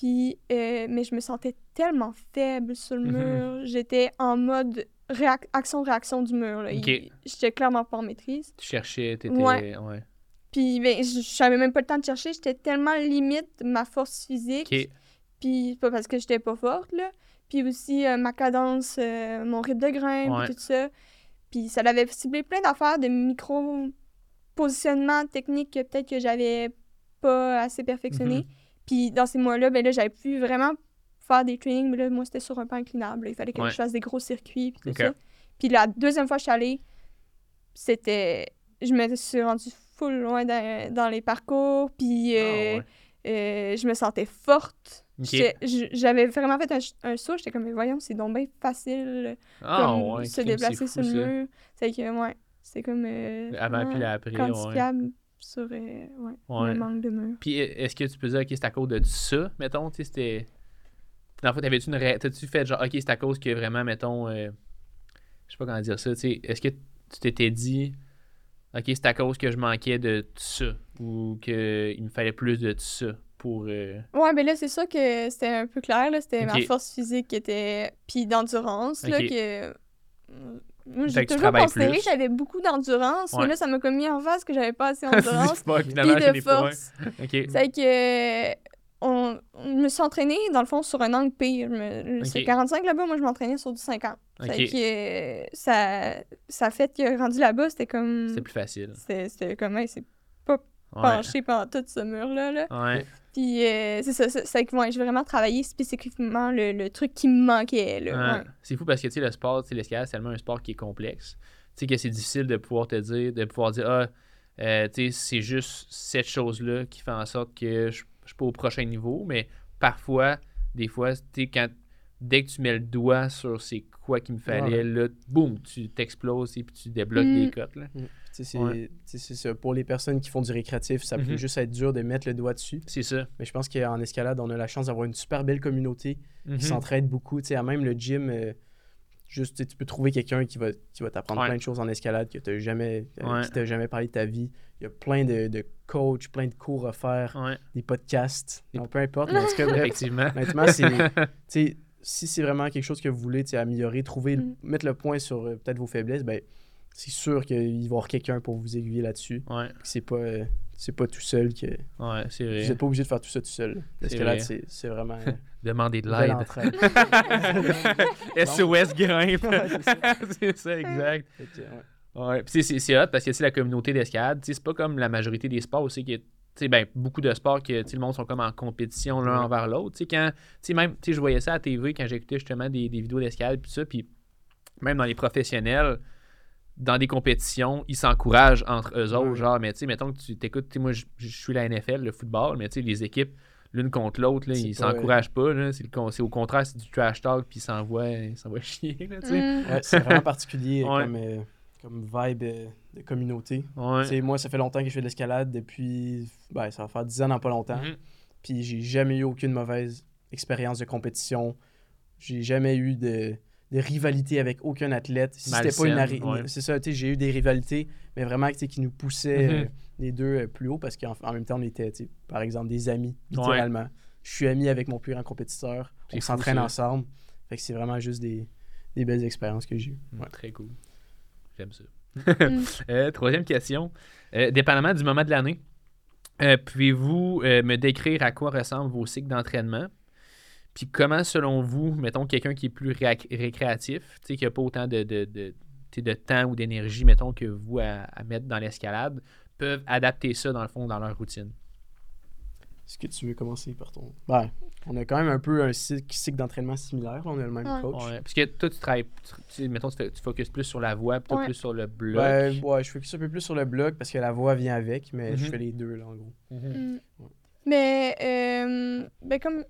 Puis, euh, mais je me sentais tellement faible sur le Mhm. mur. J'étais en mode réac- action-réaction du mur. Là. J'étais clairement pas en maîtrise. Tu cherchais, t'étais. Ouais. ouais. Puis, ben, je j'avais même pas le temps de chercher. J'étais tellement limite ma force physique. Ok. Puis pas parce que j'étais pas forte, là. Puis aussi euh, ma cadence, euh, mon rythme de Ouais. puis tout ça. Puis ça l'avait ciblé plein d'affaires de micro-positionnement technique que peut-être que j'avais pas assez perfectionné. Mhm. Puis dans ces mois-là, ben là, j'avais pu vraiment faire des trainings. Mais là, moi, c'était sur un pan inclinable. là. Il fallait que Ouais. je fasse des gros circuits, puis tout ça. Puis la deuxième fois que je suis allée, c'était... Je me suis rendue full loin dans, dans les parcours, puis... Ah, euh, ouais. euh, je me sentais forte. Ok. J'étais- j- J'avais vraiment fait un, saut. J'étais comme, mais voyons, c'est donc bien facile Ah, comme ouais, se déplacer sur le mur. C'est que, ouais, c'est comme. euh, avant puis ouais. quantifiable sur euh, ouais, Ouais. le manque de mur. Puis e- est-ce que tu peux dire, ok, c'est à cause de ça, mettons, tu sais, c'était. Dans le fond, t'avais-tu une. ré- T'as-tu fait genre, ok, c'est à cause que vraiment, mettons. euh, Je sais pas comment dire ça, tu sais. Est-ce que tu t'étais dit, ok, c'est à cause que je manquais de ça ou qu'il me fallait plus de ça pour. euh, Ouais, mais là, c'est sûr que c'était un peu clair. là, C'était ma force physique qui était. Puis d'endurance. là, que. J'ai toujours considéré que j'avais beaucoup d'endurance, Ouais. mais là, ça m'a comme mis en face que j'avais pas assez d'endurance j'en de force. Ok. C'est que on, on me suis entraînée, dans le fond, sur un angle pire. Me- C'est Ok. 45 là-bas, moi, je m'entraînais sur du 50. Ok. C'est que euh, ça, ça fait que rendu là-bas, c'était comme. C'était plus facile. C'était c'était comme, hey, c'est Ouais. penché pendant tout ce mur-là. Là. Ouais. Puis euh, c'est ça, ça- c'est que ouais, je vais vraiment travailler spécifiquement le, le truc qui me manquait. Là, Ouais. ouais. C'est fou parce que tu sais, le sport, tu sais, l'escalade, c'est tellement un sport qui est complexe. Tu sais que c'est difficile de pouvoir te dire, de pouvoir dire, ah, euh, tu sais, c'est juste cette chose-là qui fait en sorte que je je suis pas au prochain niveau. Mais parfois, des fois, tu sais, quand dès que tu mets le doigt sur c'est quoi qu'il me fallait, Ouais. là, boum, tu t'exploses et puis tu débloques Mm. des cotes. Là. C'est Ouais. ça. Pour les personnes qui font du récréatif, ça Mhm. peut juste être dur de mettre le doigt dessus. C'est ça. Mais je pense qu'en escalade, on a la chance d'avoir une super belle communauté Mhm. qui s'entraide beaucoup. Tu sais, à même le gym, euh, juste, tu peux trouver quelqu'un qui va, qui va t'apprendre Ouais. plein de choses en escalade que tu jamais, euh, Ouais. qui t'a jamais parlé de ta vie. Il y a plein de, de coachs, plein de cours à faire, Ouais, des podcasts. Non, peu importe, mais en tout cas, bref, effectivement. honnêtement, c'est... si c'est vraiment quelque chose que vous voulez améliorer, trouver, Mm. mettre le point sur euh, peut-être vos faiblesses, ben, c'est sûr qu'il va y avoir quelqu'un pour vous aiguiller là-dessus. ouais, C'est pas, euh, c'est pas tout seul que. ouais, c'est Vous n'êtes pas obligé de faire tout ça tout seul. C'est L'escalade, vrai. c'est c'est vraiment. euh, Demander de l'aide. SOS grimpe. C'est ça. c'est exact. Ouais. Ouais, puis c'est c'est hot parce que sais, la communauté d'escalade, c'est pas comme la majorité des sports aussi qui est. Ben, beaucoup de sports que le monde sont comme en compétition l'un Ouais. envers l'autre. Quand. Même, je voyais ça à TV quand j'écoutais justement des, des vidéos d'escalade, puis ça, puis même dans les professionnels, dans des compétitions, ils s'encouragent entre eux autres. Genre, mais tu sais, mettons que tu t'écoutes, tu sais, moi, je suis la NFL, le football, mais tu sais, les équipes, l'une contre l'autre, ils pas- s'encouragent pas. là. C'est le au contraire, c'est du trash talk, puis ils s'envoient chier. Là, tu sais. Mm. Ouais, c'est vraiment particulier Ouais. comme, euh, comme vibe euh, de communauté. Ouais. Moi, ça fait longtemps que je fais de l'escalade depuis. Ben, ça va faire 10 ans dans pas longtemps. Mhm. Puis j'ai jamais eu aucune mauvaise expérience de compétition. J'ai jamais eu de, de rivalité avec aucun athlète. Si c'était pas une, ouais. C'est ça, tu sais, j'ai eu des rivalités, mais vraiment tu sais, qui nous poussaient Mhm. euh, les deux euh, plus haut parce qu'en en même temps, on était, tu sais, par exemple, des amis, littéralement. Je suis ami avec mon plus grand compétiteur. On s'entraîne ensemble. Fait que c'est vraiment juste des, des belles expériences que j'ai eues. Ouais, Ouais. Très cool. J'aime ça. Mm. Euh, troisième question. Euh, dépendamment du moment de l'année, euh, pouvez-vous euh, me décrire à quoi ressemblent vos cycles d'entraînement? Puis comment, selon vous, mettons quelqu'un qui est plus récréatif, tu sais, qui n'a pas autant de, de, de, tu sais, de temps ou d'énergie, mettons, que vous à, à mettre dans l'escalade, peuvent adapter ça, dans le fond, dans leur routine? Est-ce que tu veux commencer par ton? Ben, on a quand même un peu un cycle, cycle d'entraînement similaire. On a le même Ouais. coach. Ouais, parce que toi, tu travailles, tu, mettons, tu, tu focuses plus sur la voix, Ouais. plus sur le bloc. Ben, ouais, je focus un peu plus sur le bloc parce que la voix vient avec, mais je Mhm. fais les deux, là, en gros. Mhm. Mm. Ouais. Mais, euh, ben comme.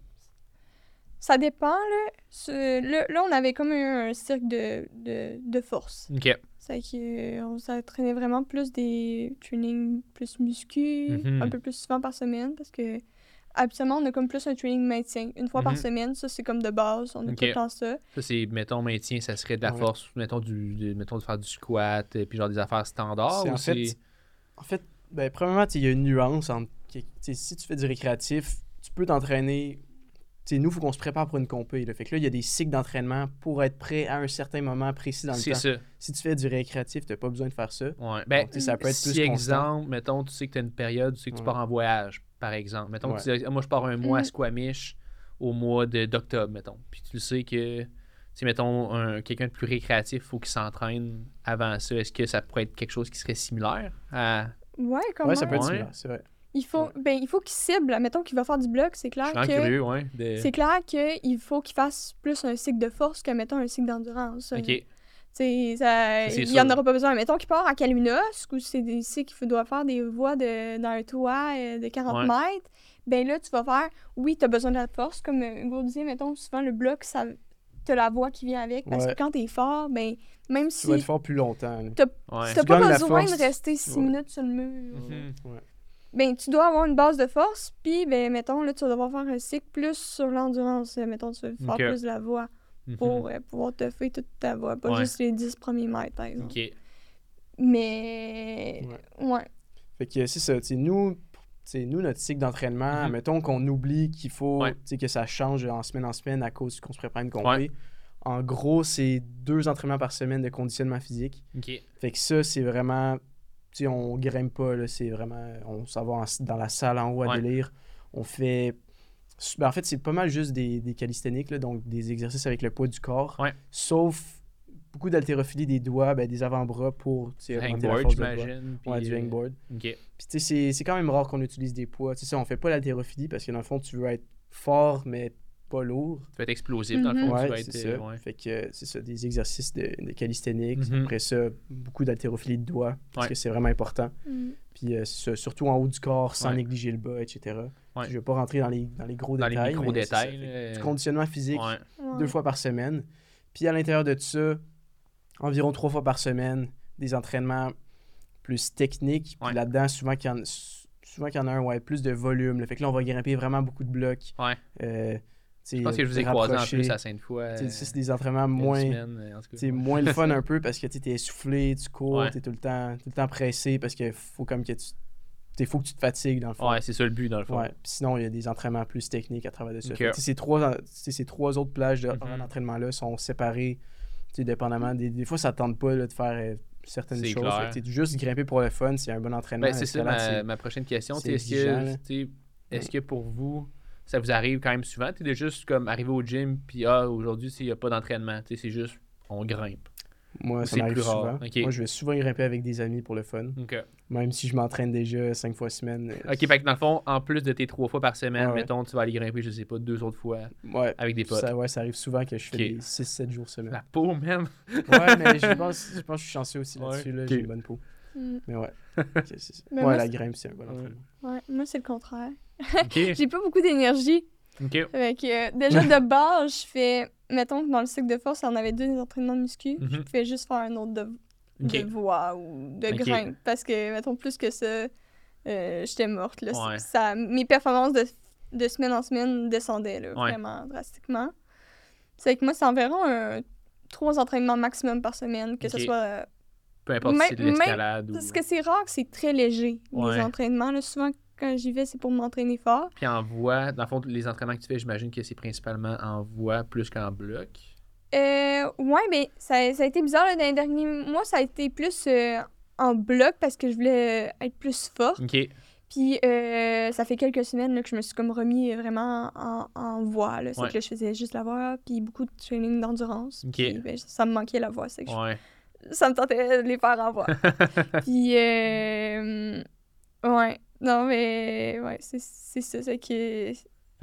Ça dépend, là. Ce- Là, là, on avait comme un, un cirque de, de, de force. OK. C'est qu'on s'entraînait vraiment plus des trainings plus muscu, Mhm. un peu plus souvent par semaine parce que habituellement, on a comme plus un training maintien. Une fois par Mhm. semaine, ça c'est comme de base, on a Ok. tout le temps ça. Ça, c'est, mettons, maintien, ça serait de la Ouais. force, mettons, du, de, mettons, de faire du squat, et puis genre des affaires standards, C'est ou en fait-. En fait, ben, premièrement, il y a une nuance entre. Si tu fais du récréatif, tu peux t'entraîner. Tu sais, nous, il faut qu'on se prépare pour une compé. Là. Fait que là, il y a des cycles d'entraînement pour être prêt à un certain moment précis dans le C'est temps. ça, Si tu fais du récréatif, tu n'as pas besoin de faire ça. ouais. Ben, Donc, ça peut être si, plus constant. exemple, mettons, tu sais que tu as une période, tu sais que tu Ouais. pars en voyage, par exemple. Mettons, que Ouais. tu dis, Ah, moi, je pars un mois à Mhm. Squamish au mois de- d'octobre, mettons. Puis tu le sais que, si, mettons, un- quelqu'un de plus récréatif, il faut qu'il s'entraîne avant ça. Est-ce que ça pourrait être quelque chose qui serait similaire à... Ouais, comment Ouais, ça peut être similaire, c'est vrai. Il faut, ben, il faut qu'il cible. Mettons qu'il va faire du bloc, c'est Je clair que. curieux, ouais. de- C'est clair qu'il faut qu'il fasse plus un cycle de force que, mettons, un cycle d'endurance. OK. Tu ça- il n'y en aura pas besoin. Mettons qu'il part à Calinos, ou c'est des cycles qu'il doit faire des voies de, dans un toit euh, de 40 Ouais. mètres. Ben là, tu vas faire, oui, tu as besoin de la force. Comme euh, Hugo disait, mettons, souvent le bloc, ça t'as la voix qui vient avec. Parce Ouais. que quand t'es fort, ben, même Tu si vas être fort plus longtemps. Ouais. t'as tu pas besoin force, de rester six ouais. minutes sur le mur, Mhm. Ben, tu dois avoir une base de force. Puis, ben, mettons, là, tu vas devoir faire un cycle plus sur l'endurance. Euh, Mettons, tu vas faire plus de la voix Mhm. pour euh, pouvoir te faire toute ta voix, pas Ouais. juste les 10 premiers mètres, par exemple. Mais. Ouais. Fait que c'est ça. tu nous, nous, notre cycle d'entraînement, Mhm. mettons qu'on oublie qu'il faut Ouais. que ça change en semaine en semaine à cause qu'on se prépare à une compé. Ouais. En gros, c'est deux entraînements par semaine de conditionnement physique. Fait que ça, c'est vraiment. Tu sais, on grimpe pas, là. C'est vraiment. On s'en va en- dans la salle en haut à Ouais. délire. On fait. ben, en fait, c'est pas mal juste des, des calistheniques, là, donc des exercices avec le poids du corps. Ouais. Sauf beaucoup d'haltérophilie des doigts, ben, des avant-bras pour Hangboard, j'imagine. Ouais, du euh, hangboard. C'est- quand même rare qu'on utilise des poids. Tu sais, ça, on fait pas l'haltérophilie parce que dans le fond, tu veux être fort, mais pas lourd. Tu vas être explosif, dans le fond. Mhm. Tu Ouais, vas être, c'est euh, ça. ouais. Fait que euh, c'est ça, des exercices de, de calisthenics. Mhm. Après ça, beaucoup d'haltérophilie de doigts parce Ouais. que c'est vraiment important. Mm. Puis euh, c'est ça, surtout en haut du corps, sans Ouais. négliger le bas, etc. Ouais. Je vais pas rentrer dans les, dans les gros Dans les détails. ça. Fait que là. Du conditionnement physique, Ouais. Ouais. deux fois par semaine. Puis à l'intérieur de ça, environ trois fois par semaine, des entraînements plus techniques. Puis Ouais. là-dedans, souvent qu'il y en souvent qu'il y en a un, ouais, plus de volume. là. Fait que là, on va grimper vraiment beaucoup de blocs. Ouais. Euh, Je pense que je vous ai croisé en plus à Sainte-Foy. Euh, c'est des entraînements a une moins, semaine, euh, en cas. moins le fun un peu parce que tu es essoufflé, tu cours, Ouais. tu es tout le, temps, tout le temps pressé parce qu'il faut comme que tu. Il faut que tu te fatigues dans le fond. Ouais, c'est ça le but, dans le fond. Ouais. Sinon, il y a des entraînements plus techniques à travers de ça. Ok. Fait que, tu sais, ces, trois, ces trois autres plages de- Mhm. d'entraînement-là sont séparées, dépendamment. Des, des fois, ça ne tente pas là, de faire euh, certaines choses. Fait que, juste grimper pour le fun, c'est un bon entraînement. Ben, c'est ça ma, prochaine question. Est-ce que, est-ce que pour vous, ça vous arrive quand même souvent? Tu de juste comme arriver au gym, puis ah, aujourd'hui, tu sais, il n'y a pas d'entraînement. Tu sais, C'est juste, on grimpe. Moi, Ou ça c'est m'arrive plus rare? souvent. Moi, je vais souvent grimper avec des amis pour le fun. Même si je m'entraîne déjà cinq fois semaine. Ok, fait que dans le fond, en plus de tes trois fois par semaine, Ouais, ouais. mettons, tu vas aller grimper, je sais pas, deux autres fois Ouais. avec des potes. Ça, ouais, ça arrive souvent que je fais Ok. des 6-7 jours semaine. La peau, même. Ouais, mais je pense, je pense que je suis chanceux aussi Ouais. là-dessus. Là. J'ai une bonne peau. Mm. Mais ouais. Mais ouais, moi, la grimpe, c'est un bon entraînement. Ouais, moi, c'est le contraire. J'ai pas beaucoup d'énergie. ok. Fait que, euh, déjà, de base, je fais... Mettons que dans le cycle de force, on avait deux entraînements de muscu. Mhm. Je fais juste faire un autre de, voix ou de grimpe. Parce que, mettons, plus que ça, euh, j'étais morte. Là. Ouais. Ça, mes performances de, de semaine en semaine descendaient là, Ouais. vraiment drastiquement. C'est que moi, c'est environ un, trois entraînements maximum par semaine, que ce soit... euh, Peu importe si c'est de l'escalade ou. Parce que c'est rare que c'est très léger, Ouais. les entraînements. Là. Souvent, quand j'y vais, c'est pour m'entraîner fort. Puis en voix, dans le fond, les entraînements que tu fais, j'imagine que c'est principalement en voix plus qu'en bloc. Euh, ouais, mais ça, ça a été bizarre là, dans les derniers mois. Ça a été plus euh, en bloc parce que je voulais être plus forte. Ok. Puis euh, ça fait quelques semaines là, que je me suis comme remis vraiment en, en voix. C'est Ouais. que là, je faisais juste la voix, puis beaucoup de training d'endurance. Ok. Puis, ben, ça me manquait la voix. C'est que je- ça me tentait de les faire en voix. puis, euh, ouais. Non, mais ouais, c'est ça. C'est que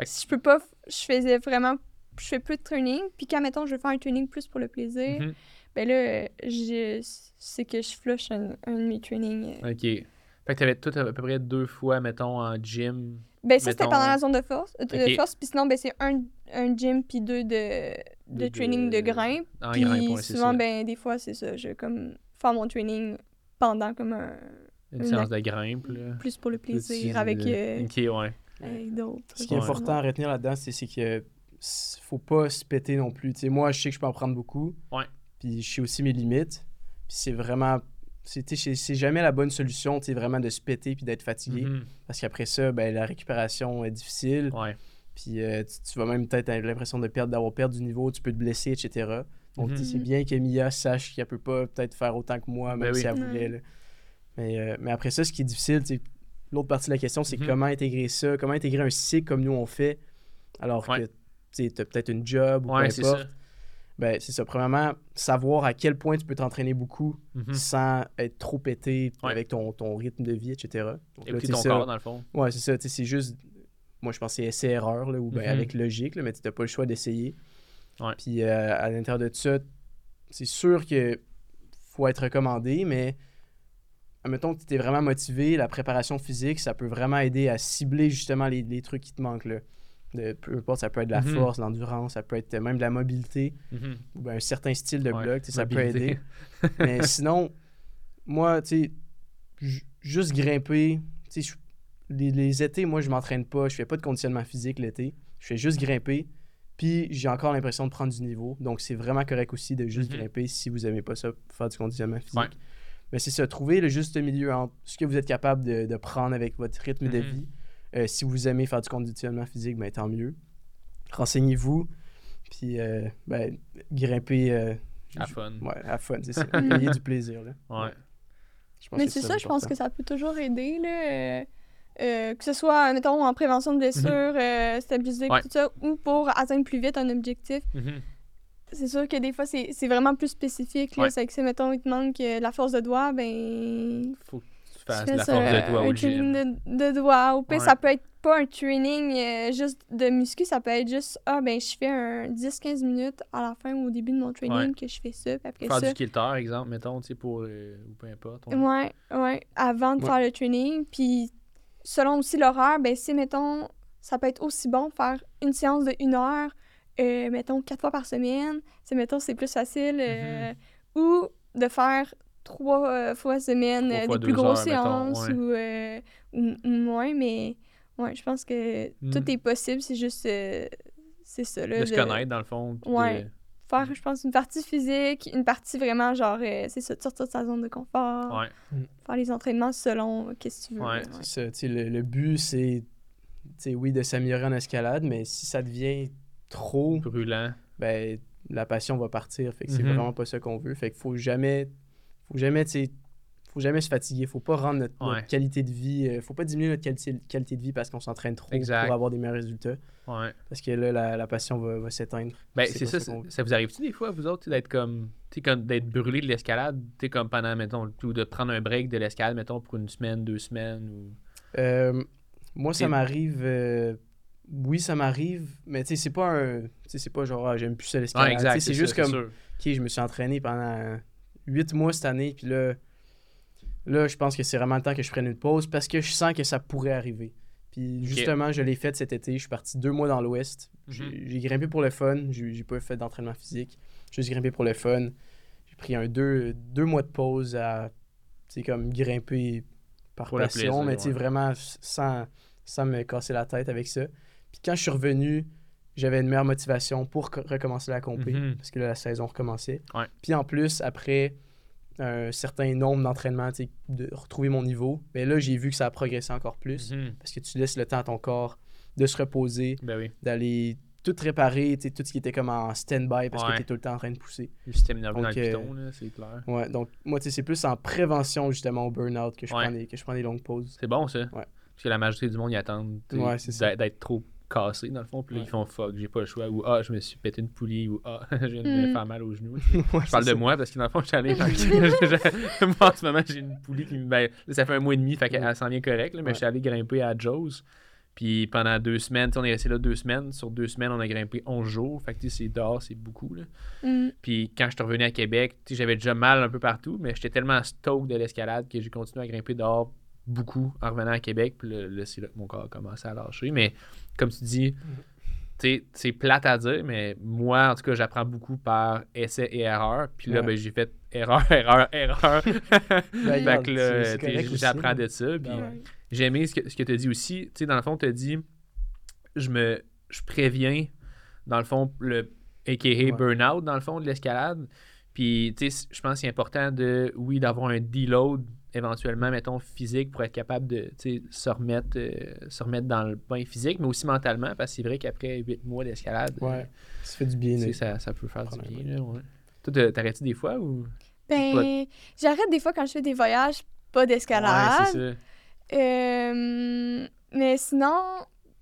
si je peux pas, je faisais vraiment, je fais plus de training. Puis quand, mettons, je veux faire un training plus pour le plaisir, Mhm. ben là, c'est que je flush un, un de mes trainings. euh. Ok. Fait que t'avais tout à peu près deux fois, mettons, en gym. Ben ça, c'était pendant la zone de force. euh, de force puis sinon, ben c'est un, un gym puis deux de, de, De- training de de- grimpe. En Puis grimpe, ouais, souvent, ça. ben des fois, c'est ça. Je vais comme faire mon training pendant comme un... Une séance de grimpe, là. plus pour le plaisir avec, euh, Ok, ouais. avec d'autres. Ce qui est Ouais. important à retenir là-dedans, c'est c'est que faut pas se péter non plus. Tu sais, moi, je sais que je peux en prendre beaucoup. Ouais. Puis je sais aussi mes limites. Puis c'est vraiment. c'est- tu sais, C'est c'est jamais la bonne solution, tu sais, vraiment de se péter puis d'être fatigué. Mhm. Parce qu'après ça, ben, la récupération est difficile. Ouais. Puis euh, tu, tu vas même peut-être avoir l'impression de perdre, d'avoir perdu du niveau, tu peux te blesser, etc. Donc Mhm. sais, c'est bien que Mia sache qu'elle peut pas peut-être faire autant que moi, même Ben oui. si elle voulait. là. Mais, euh, mais après ça, ce qui est difficile, l'autre partie de la question, c'est Mhm. comment intégrer ça, comment intégrer un cycle comme nous on fait, alors Ouais. que tu as peut-être une job ou Ouais, peu c'est importe. ça. Ben, c'est ça. Premièrement, savoir à quel point tu peux t'entraîner beaucoup Mhm. sans être trop pété Ouais. avec ton, ton rythme de vie, etc. Donc là, Écouter tu sais, ton ça- corps, dans le fond. Ouais, c'est ça. C'est juste. Moi, je pense que c'est essai-erreur, ou ben, Mhm. avec logique, là, mais tu n'as pas le choix d'essayer. Ouais. Puis euh, à l'intérieur de ça, c'est sûr que faut être recommandé, mais admettons que tu es vraiment motivé, la préparation physique, ça peut vraiment aider à cibler justement les, les trucs qui te manquent. Là. De, peu importe, ça peut être de la Mhm. force, de l'endurance, ça peut être même de la mobilité, Mhm. ou ben, un certain style de Ouais, bloc, ça peut aider. Mais sinon, moi, tu sais, ju- juste grimper, tu sais, les, les étés, moi, je m'entraîne pas, je fais pas de conditionnement physique l'été, je fais juste grimper, puis j'ai encore l'impression de prendre du niveau. Donc, c'est vraiment correct aussi de juste Mhm. grimper si vous aimez pas ça, faire du conditionnement physique. Ouais. Mais c'est ça, trouver le juste milieu entre ce que vous êtes capable de, de prendre avec votre rythme de Mhm. vie. Euh, si vous aimez faire du conditionnement physique, ben, tant mieux. Renseignez-vous, puis euh, ben, grimper. euh, À fun. Ouais, à fun, c'est ça. Ayez du plaisir, là. Ouais. Je pense Mais c'est ça, je pense que ça peut toujours aider, là. euh, que ce soit, mettons, en prévention de blessures, euh, stabiliser, Mhm. Ouais. tout ça, ou pour atteindre plus vite un objectif. Mhm. C'est sûr que des fois, c'est vraiment plus spécifique. Ouais. C'est que, si, mettons, il te manque euh, la force de doigt, ben. Faut que tu fasses la force de doigt un au training gym. de, de doigt. Ouais. ça peut être pas un training euh, juste de muscu, ça peut être juste, ah, ben, je fais un 10-15 minutes à la fin ou au début de mon training Ouais. que je fais ça. Puis après Faire ça, du kilter, exemple, mettons, tu sais, pour. euh, ou peu importe. ouais. Ouais, ouais, avant de faire le training. Puis, selon aussi l'horaire, ben, si, mettons, ça peut être aussi bon de faire une séance de une heure, euh, mettons, quatre fois par semaine. C'est, mettons, c'est plus facile. euh, Ou de faire trois euh, fois semaine Trois fois des plus grosses heures, mettons, séances ouais. ou, euh, ou- ou moins. Mais, ouais, je pense que Mm. tout est possible. C'est juste, euh, c'est ça, là. De se connaître, dans le fond. Ouais. de- Faire, je pense, une partie physique, une partie vraiment, genre, euh, c'est ça, de sortir de sa zone de confort Ouais. faire les entraînements selon qu'est-ce que tu veux. Ouais. C'est ça, le, le but, c'est, tu sais, oui, de s'améliorer en escalade, mais si ça devient trop, Brûlant. ben, la passion va partir. Fait que c'est Mhm. vraiment pas ça qu'on veut. Fait qu'il faut jamais, faut jamais, faut jamais se fatiguer. Faut pas rendre notre, qualité de vie. euh, faut pas diminuer notre qualité, qualité de vie parce qu'on s'entraîne trop Exact. pour avoir des meilleurs résultats. Ouais. Parce que là, la, la passion va, va s'éteindre. Ben, C'est ça. ça vous arrive-tu des fois, vous autres, d'être comme. D'être brûlé de l'escalade, comme pendant, mettons, ou de prendre un break de l'escalade, mettons, pour une semaine, deux semaines, ou. Euh, moi, ça m'arrive. euh, oui, ça m'arrive, mais tu sais, c'est pas un. Tu sais, c'est pas genre, ah, j'aime plus ça l'escalade. C'est ça, juste comme, ok, je me suis entraîné pendant huit mois cette année, puis là, là, je pense que c'est vraiment le temps que je prenne une pause parce que je sens que ça pourrait arriver. Puis justement, je l'ai fait cet été. Je suis parti deux mois dans l'Ouest. J'ai Mhm. j'ai grimpé pour le fun. J'ai pas fait d'entraînement physique. J'ai juste grimpé pour le fun. J'ai pris un deux, deux mois de pause à, tu comme grimper par Pour passion, plaisir, mais tu ouais. vraiment sans, sans me casser la tête avec ça. Puis quand je suis revenu, j'avais une meilleure motivation pour co- recommencer la compé, Mhm. parce que là, la saison recommençait. Ouais. Puis en plus, après un certain nombre d'entraînements, de retrouver mon niveau, mais là, j'ai vu que ça a progressé encore plus, Mhm. parce que tu laisses le temps à ton corps de se reposer, Ben oui. d'aller tout réparer, tout ce qui était comme en stand-by, parce Ouais. que tu es tout le temps en train de pousser. Le système nerveux dans le euh, piton, là, c'est clair. Ouais, donc moi, c'est plus en prévention justement au burn-out que je, Ouais. prends des, que je prends des longues pauses. C'est bon, ça. Parce que la majorité du monde, Ouais, ça. d'être- d'être trop cassé, dans le fond. Puis là, Ouais. ils font fuck, j'ai pas le choix. Ou ah, je me suis pété une poulie. Ou ah, je viens de me Mm. faire mal au genou. Ouais, Je parle de ça. moi parce que dans le fond, je suis allé. moi, en ce moment, j'ai une poulie qui me. Ben, là, ça fait un mois et demi, fait qu'elle s'en vient correct. là, mais Ouais. je suis allé grimper à Joe's. Puis pendant deux semaines, on est resté là deux semaines. Sur deux semaines, on a grimpé 11 jours. Fait que tu sais, c'est dehors, c'est beaucoup. Là. Mm. Puis quand je suis revenu à Québec, tu sais, j'avais déjà mal un peu partout, mais j'étais tellement stoked de l'escalade que j'ai continué à grimper dehors beaucoup en revenant à Québec. Puis là, là, c'est là que mon corps a commencé à lâcher. Mais comme tu dis, tu sais, c'est plate à dire, mais moi, en tout cas, j'apprends beaucoup par essai et erreur. Puis là, Ouais. ben, j'ai fait erreur, erreur, erreur. fait regarde, que là, j'apprends de ça. Puis Ben Ouais. j'ai aimé ce que, ce que tu as dit aussi. Tu sais, dans le fond, tu as dit, je me je préviens, dans le fond, le a.k.a. Ouais. burn-out, dans le fond, de l'escalade. Puis, tu sais, je pense que c'est important de, oui, d'avoir un deload éventuellement, mettons, physique pour être capable de, tu sais, se remettre, euh, se remettre dans le bain physique, mais aussi mentalement, parce que c'est vrai qu'après 8 mois d'escalade, euh, Ouais, ça fait du bien. tu sais, là. ça, ça peut faire du bien. Là, ouais. Toi, t'as- t'arrêtes-tu des fois ou? Ben, j'arrête des fois quand je fais des voyages, pas d'escalade. ça. Euh, mais sinon,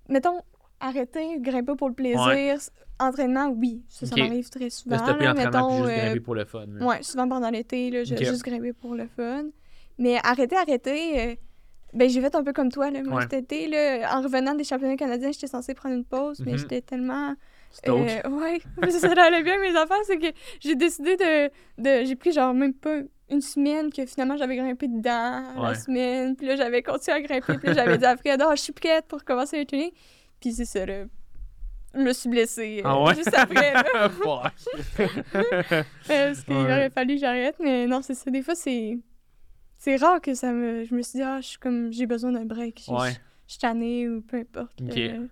mettons, arrêter, grimper pour le plaisir. Entraînement, oui. Ça, ça Ok. m'arrive très souvent. Là, stopper là, l'entraînement puis mettons, juste euh, grimper pour le fun. là. Ouais, souvent pendant l'été, là, je vais Ok. juste grimper pour le fun. Mais arrêter, arrêter, euh, ben j'ai fait un peu comme toi, là. Moi, Ouais. cet été, là, en revenant des championnats canadiens, j'étais censée prendre une pause, mais Mhm. j'étais tellement... Euh, ouais, ça allait bien, mes affaires, c'est que j'ai décidé de... de j'ai pris genre même pas une semaine que finalement j'avais grimpé dedans Ouais. la semaine, puis là j'avais continué à grimper, puis j'avais dit après, ah, je suis prête pour commencer le training. Puis c'est ça, là. Je me suis blessée euh, Ah ouais? juste après. Euh, Parce qu'il Ouais. aurait fallu que j'arrête, mais non, c'est ça. Des fois, c'est. C'est rare que ça me. Je me suis dit, ah, je suis comme. J'ai besoin d'un break. Je, Ouais. je- je suis tannée ou peu importe. Euh,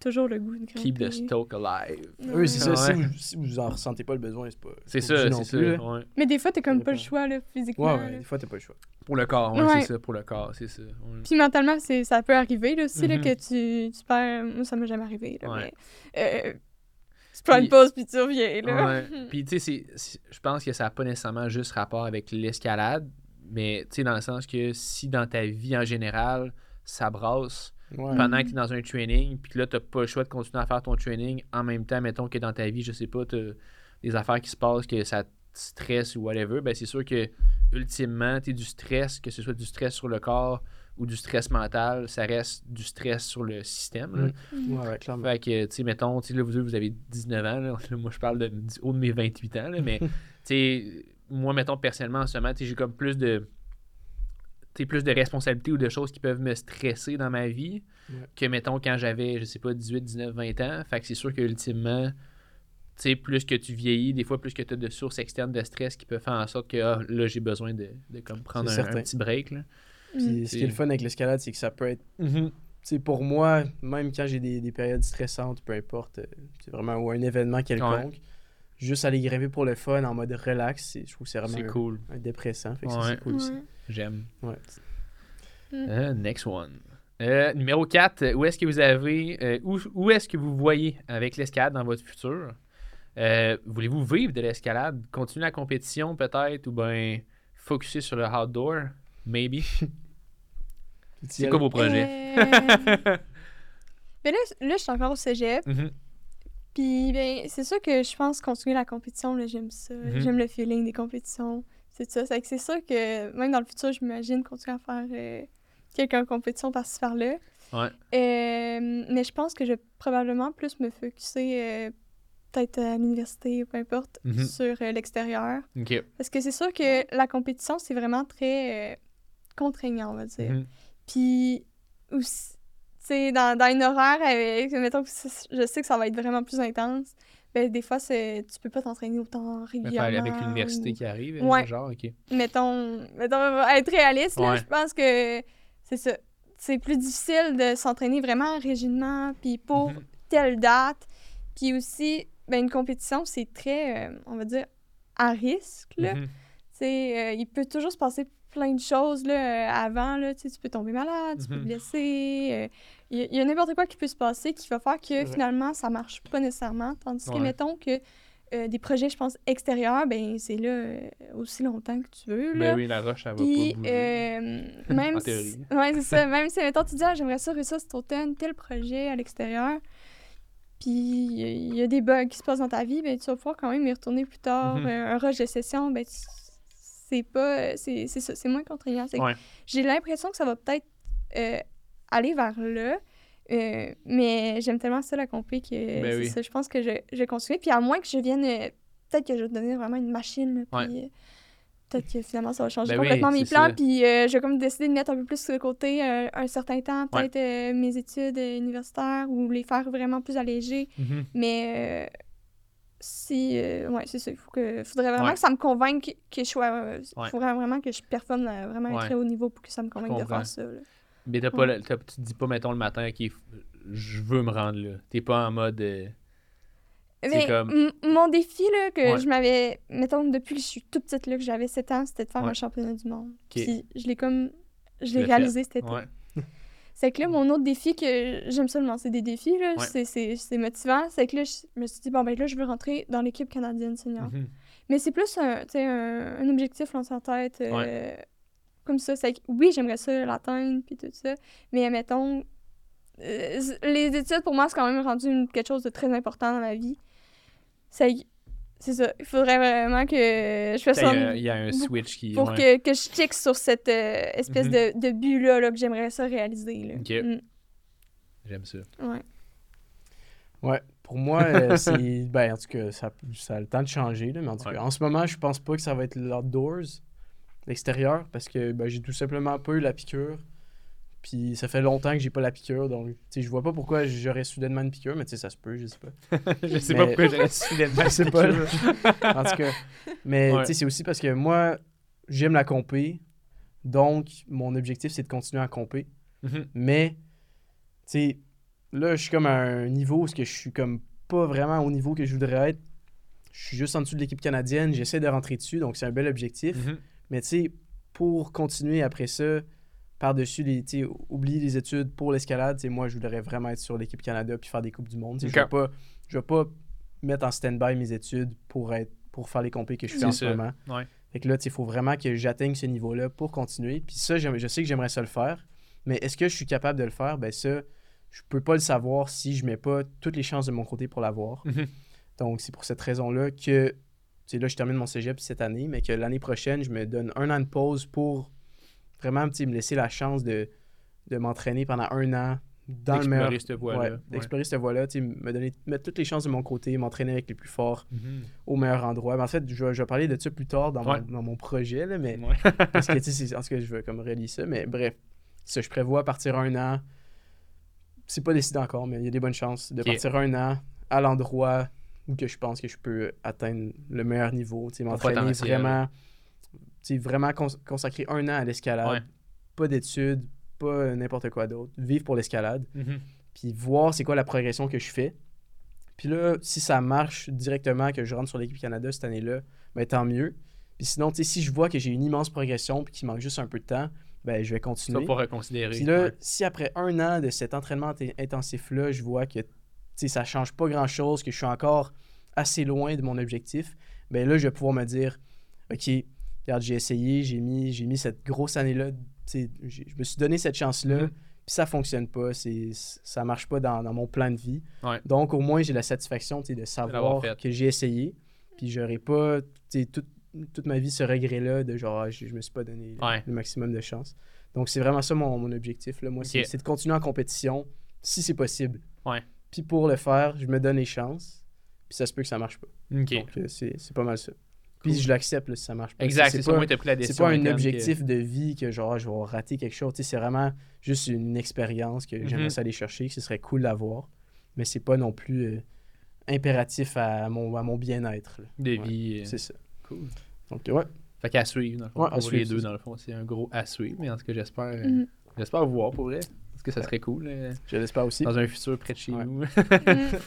toujours le goût de grimper. Keep the stoke alive. Oui, c'est ça. Ouais. Si, vous, si vous en ressentez pas le besoin, c'est pas. C'est ça, c'est ça. ouais. Mais des fois, t'as comme pas le choix, là, physiquement. Ouais, des fois, t'as pas le choix. Pour le corps, ouais, Ouais. c'est ça, pour le corps, c'est ça. ouais. Puis mentalement, c'est, ça peut arriver là, aussi, là, Mhm. que tu, tu perds. Moi, ça m'est jamais arrivé. Là, Ouais. mais, euh, tu prends Puis- une pause puis tu reviens. Là. Ouais. Puis, tu sais, je pense que ça n'a pas nécessairement juste rapport avec l'escalade, mais tu sais, dans le sens que si dans ta vie en général, ça brasse Ouais. pendant que tu es dans un training, puis que là, tu n'as pas le choix de continuer à faire ton training en même temps, mettons que dans ta vie, je sais pas, tu des affaires qui se passent, que ça te stresse ou whatever, ben c'est sûr que ultimement, tu du stress, que ce soit du stress sur le corps ou du stress mental, ça reste du stress sur le système. là. Mm. Ouais, clairement. Fait que, tu sais, mettons, tu sais, là, vous vous avez 19 ans, là. Moi, je parle de, haut de mes 28 ans, là, mais, tu sais, moi, mettons, personnellement, en ce moment, j'ai comme plus de, plus de responsabilités ou de choses qui peuvent me stresser dans ma vie Ouais. que, mettons, quand j'avais, je sais pas, 18, 19, 20 ans. Fait que c'est sûr que, ultimement, tu sais, plus que tu vieillis, des fois, plus que tu as de sources externes de stress qui peuvent faire en sorte que, ah, là, j'ai besoin de, de comme prendre un, petit break, là. Puis ce qui est le fun avec l'escalade, c'est que ça peut être. Sais, pour moi, même quand j'ai des, des périodes stressantes, peu importe, euh, c'est vraiment ou un événement quelconque, juste aller grimper pour le fun en mode relax, je trouve que c'est vraiment un, cool. un dépressant. Fait que ça, Ouais. c'est cool aussi. J'aime. Ouais. Euh, next one. Euh, numéro 4, où est-ce que vous avez. euh, où où est-ce que vous voyez avec l'escalade dans votre futur? Euh, Voulez-vous vivre de l'escalade? Continuer la compétition peut-être Ou bien focuser sur le outdoor? Maybe. C'est quoi vos projets? Euh, Mais là, là, je suis encore au cégep. Mhm. Puis, ben, c'est sûr que je pense continuer la compétition, là, j'aime ça. Mhm. J'aime le feeling des compétitions. C'est ça. C'est que c'est sûr que même dans le futur, je m'imagine continuer à faire euh, quelques compétitions par-ci par-là. Ouais. Euh, mais je pense que je vais probablement plus me focuser euh, peut-être à l'université, peu importe, Mhm. sur euh, l'extérieur. Parce que c'est sûr que la compétition, c'est vraiment très euh, contraignant, on va dire. Mhm. Puis, aussi, sais, dans, dans une horaire, avec, mettons que je sais que ça va être vraiment plus intense, ben, des fois, c'est, tu peux pas t'entraîner autant Mais régulièrement. faire avec l'université ou- qui arrive, Ouais. genre, ok. Mettons, mettons, être réaliste, là, Ouais. je pense que c'est ça. C'est plus difficile de s'entraîner vraiment rigidement, puis pour Mhm. telle date. Puis aussi, ben, une compétition, c'est très, euh, on va dire, à risque, là. Euh, il peut toujours se passer plein de choses là, euh, avant. Là, tu peux tomber malade, tu peux te Mhm. blesser. euh, Il y a- il y, a n'importe quoi qui peut se passer qui va faire que finalement, ça marche pas nécessairement. Tandis que, mettons que euh, des projets, je pense, extérieurs, ben c'est là euh, aussi longtemps que tu veux. Là. Ben oui, la roche, elle va Puis, pas bouger. euh, même En si- ouais, c'est ça. Même si, mettons, tu dis, ah, j'aimerais ça réussir cet automne, tel projet à l'extérieur. Puis, il y a- il y, a des bugs qui se passent dans ta vie, ben tu vas pouvoir quand même y retourner plus tard. Mhm. Euh, un rush de session, ben tu- c'est pas... C'est c'est ça, c'est moins contraignant. Ouais. J'ai l'impression que ça va peut-être euh, aller vers là. euh, mais j'aime tellement ça la compé que Ben c'est oui. ça, je pense que je, je vais continuer. Puis à moins que je vienne, euh, peut-être que je vais devenir vraiment une machine. là, puis, euh, peut-être que finalement ça va changer Ben oui, complètement mes plans. ça. Puis euh, je vais comme décider de mettre un peu plus de côté euh, un certain temps, peut-être euh, mes études euh, universitaires ou les faire vraiment plus allégées. Mhm. Mais euh, si. euh, ouais, c'est ça. Il faut que, faudrait vraiment Ouais. que ça me convainque que je sois. euh, Ouais. faudrait vraiment que je performe à vraiment un très haut niveau pour que ça me convainque de faire ça. là. Mais t'as pas, t'as- tu te dis pas, mettons, le matin, ok, je veux me rendre là. T'es pas en mode. euh, Mais comme- m- mon défi, là, que je m'avais. Mettons, depuis que je suis toute petite, là, que j'avais 7 ans, c'était de faire un championnat du monde. Puis je l'ai comme. Je l'ai l'as fait. réalisé cet été. C'est que là, mon autre défi, que j'aime ça lancer des défis, là, Ouais. c'est- c'est c'est motivant, c'est que là, je me suis dit, bon, ben là, je veux rentrer dans l'équipe canadienne senior. Mhm. Mais c'est plus un, un, un objectif lancé en tête. euh, Comme ça. C'est que, oui, j'aimerais ça l'atteindre, puis tout ça. Mais mettons, euh, les études, pour moi, c'est quand même rendu une- quelque chose de très important dans ma vie. C'est que- c'est ça. Il faudrait vraiment que je fasse ça il y a un switch qui. pour ouais. que, que je check sur cette euh, espèce Mhm. de, de but-là là, que j'aimerais ça réaliser. Là. Ok. Mm, J'aime ça. ouais. Ouais, pour moi, euh, c'est. Ben, en tout cas, ça, ça a le temps de changer, là, mais en tout Ouais. cas, en ce moment, je pense pas que ça va être l'outdoors, l'extérieur, parce que ben, j'ai tout simplement pas eu la piqûre. Puis ça fait longtemps que j'ai pas la piqûre, donc je vois pas pourquoi j'aurais soudainement une piqûre, mais tu sais, ça se peut, je sais pas. je sais Mais- pas pourquoi j'aurais soudainement. Je sais pas. en tout cas. Mais Ouais. tu sais, c'est aussi parce que moi, j'aime la compé, donc mon objectif, c'est de continuer à compé. Mhm. Mais, tu sais, là, je suis comme à un niveau où je suis comme pas vraiment au niveau que je voudrais être. Je suis juste en dessous de l'équipe canadienne, j'essaie de rentrer dessus, donc c'est un bel objectif. Mhm. Mais tu sais, pour continuer après ça, par-dessus les, oublier les études pour l'escalade, moi, je voudrais vraiment être sur l'équipe Canada puis faire des Coupes du Monde. Je Ok. vais pas, je vais pas mettre en stand-by mes études pour être pour faire les compés que je fais en ce moment. Ouais. Fait que là, il faut vraiment que j'atteigne ce niveau-là pour continuer. Puis ça, je sais que j'aimerais ça le faire. Mais est-ce que je suis capable de le faire? Ben ça, je peux pas le savoir si je mets pas toutes les chances de mon côté pour l'avoir. Mhm. Donc, c'est pour cette raison-là que, tu sais, là, je termine mon cégep cette année, mais que l'année prochaine, je me donne un an de pause pour vraiment, me laisser la chance de, de m'entraîner pendant un an dans le meilleur... D'explorer cette voie-là. Ouais, Ouais. d'explorer cette voie-là, me donner, mettre toutes les chances de mon côté, m'entraîner avec les plus forts Mhm. au meilleur endroit. Ben, en fait, je, vais- je vais parler de ça plus tard dans, Ouais. mon, dans mon projet, là, mais parce que, c'est- tout cas, je veux comme relier ça. Mais bref, ça, je prévois partir un an. C'est pas décidé encore, mais il y a des bonnes chances de partir un an à l'endroit où que je pense que je peux atteindre le meilleur niveau. M'entraîner vraiment, vraiment cons- consacrer un an à l'escalade. Ouais. Pas d'études, pas n'importe quoi d'autre. Vivre pour l'escalade. Mhm. Puis voir c'est quoi la progression que je fais. Puis là, si ça marche directement, que je rentre sur l'équipe Canada cette année-là, ben tant mieux. Puis sinon, si je vois que j'ai une immense progression puis qu'il manque juste un peu de temps, ben je vais Ça continuer. va pas reconsidérer. Puis là, Ouais. si après un an de cet entraînement int- intensif-là, je vois que ça change pas grand-chose, que je suis encore assez loin de mon objectif, ben là, je vais pouvoir me dire, OK, regarde, j'ai essayé, j'ai mis, j'ai mis cette grosse année-là, je me suis donné cette chance-là, Mhm. puis ça fonctionne pas, c'est, ça marche pas dans, dans mon plan de vie. Ouais. Donc, au moins, j'ai la satisfaction de savoir que j'ai essayé, puis j'aurais pas, toute, ma vie ce regret-là de genre, ah, je, je me suis pas donné le- Ouais. le maximum de chance. Donc, c'est vraiment ça mon, mon objectif. Là. Moi, c'est, de continuer en compétition si c'est possible. Ouais. Puis pour le faire, je me donne les chances, puis ça se peut que ça marche pas. Ok. Donc, euh, c'est pas mal ça. Puis je l'accepte là, si ça marche pas. Exact, c'est pas, Moi, t'as pris la c'est pas un que- objectif de vie que genre je vais rater quelque chose. C'est vraiment juste une expérience que j'aimerais Mhm. ça aller chercher, que ce serait cool d'avoir. Mais c'est pas non plus euh, impératif à mon, à mon bien-être. là. de Ouais, vie. euh, C'est ça. Cool. Donc, ouais. Fait qu'à suivre, dans le fond. Ouais, à pour suivre, les deux, c'est dans le fond, c'est un gros à suivre. Mais en tout cas, j'espère, euh, Mhm. j'espère vous voir pour vrai. Parce que ça serait cool euh, Je l'espère aussi. dans un futur près de chez Ouais. nous. Mhm.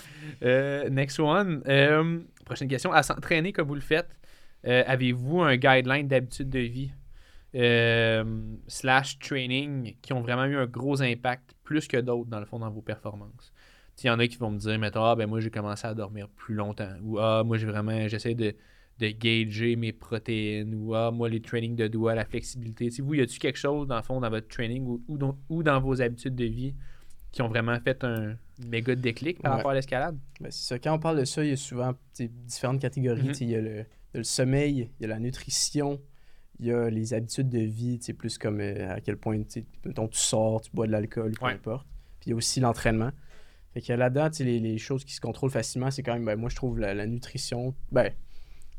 Euh, next one. Euh, prochaine question. À s'entraîner comme vous le faites, euh, avez-vous un guideline d'habitude de vie euh, slash training qui ont vraiment eu un gros impact plus que d'autres dans le fond dans vos performances? Il y en a qui vont me dire, mettons, ah, ben moi j'ai commencé à dormir plus longtemps. Ou ah, moi j'ai vraiment, j'essaie de, de gager mes protéines. Ou ah, moi les trainings de doigts, la flexibilité. Si vous, y a-t-il quelque chose dans le fond dans votre training ou, ou, dans, ou dans vos habitudes de vie qui ont vraiment fait un méga déclic par Ouais. rapport à l'escalade? Ben, c'est ça. Quand on parle de ça, il y a souvent différentes catégories. Mhm. Sais, Il y, a le- y a le sommeil, il y a la nutrition, il y a les habitudes de vie, tu sais, plus comme euh, à quel point tu sais, mettons, tu sors, tu bois de l'alcool, peu Ouais. importe. Puis il y a aussi l'entraînement. Fait que là-dedans, tu sais, les, les choses qui se contrôlent facilement, c'est quand même, ben, moi je trouve la, la nutrition, ben,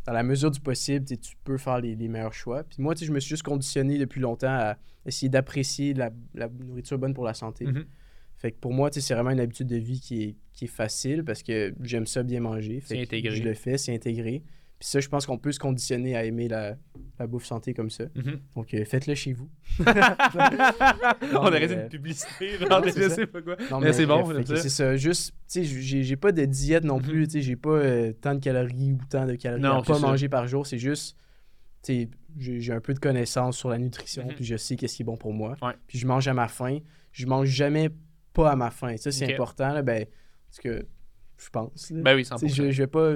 dans la mesure du possible, tu sais, tu peux faire les, les meilleurs choix. Puis moi, tu sais, je me suis juste conditionné depuis longtemps à essayer d'apprécier la, la nourriture bonne pour la santé. Mhm. Fait que pour moi, c'est vraiment une habitude de vie qui est, qui est facile parce que j'aime ça bien manger. Fait C'est que intégré. Je le fais, c'est intégré. Puis ça, je pense qu'on peut se conditionner à aimer la, la bouffe santé comme ça. Mhm. Donc euh, faites-le chez vous. On aurait mais, dit euh, une publicité, genre, ouais, je sais pas quoi. Non, Mais c'est bon, ça. c'est ça. Juste, tu sais, j'ai pas de diète non Mhm. plus. Tu sais, j'ai pas euh, tant de calories ou tant de calories Non, à pas manger par jour. C'est juste, tu sais, j'ai un peu de connaissances sur la nutrition. Mhm. Puis je sais qu'est-ce qui est bon pour moi. Ouais. Puis je mange à ma faim. Je mange jamais pas à ma faim. Ça, c'est important. Là, ben, parce que je pense. là. Ben oui, Tu sais, 100%. je, je vais pas.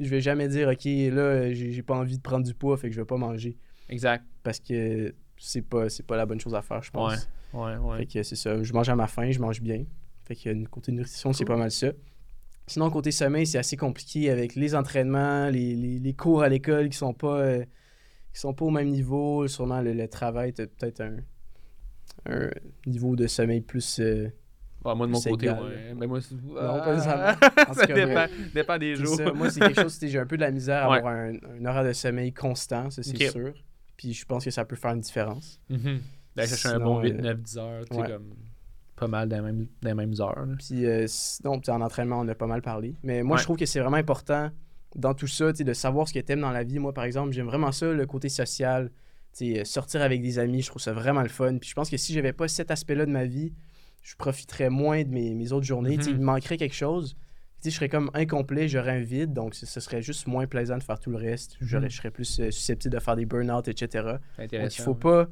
Je vais jamais dire, OK, là, j'ai pas envie de prendre du poids, fait que je vais pas manger. Exact. Parce que c'est pas, pas la bonne chose à faire, je pense. Ouais, ouais. Fait que c'est ça. Je mange à ma faim, je mange bien. Fait que côté nutrition, c'est pas mal ça. Sinon, côté sommeil, c'est assez compliqué avec les entraînements, les, les- les cours à l'école qui sont pas euh, qui sont pas au même niveau. Sûrement le, le travail, t'as peut-être un, un niveau de sommeil plus. euh, Ouais, moi, de mon côté, égal, ouais. Ben moi, c'est... Non, pas nécessairement. En ça cas, dépend, dépend des jours. ça. Moi, c'est quelque chose, j'ai un peu de la misère à Ouais. avoir un, un horaire de sommeil constant, ça c'est sûr. Puis je pense que ça peut faire une différence. Ben, chercher un bon 8, euh, 9, 10 heures, tu sais, ouais. comme pas mal dans les mêmes, dans les mêmes heures. là. Puis euh, sinon, puis en entraînement, on a pas mal parlé. Mais moi, Ouais. je trouve que c'est vraiment important dans tout ça, tu sais, de savoir ce que t'aimes dans la vie. Moi, par exemple, j'aime vraiment ça, le côté social. Tu sais, euh, sortir avec des amis, je trouve ça vraiment le fun. Puis je pense que si j'avais pas cet aspect-là de ma vie, je profiterais moins de mes, mes autres journées. Sais, Mhm. il me manquerait quelque chose. Tu sais, je serais comme incomplet, j'aurais un vide, donc ce serait juste moins plaisant de faire tout le reste. J'aurais- Mhm. Je serais plus euh, susceptible de faire des burn-out, etc. Donc, il faut ouais. pas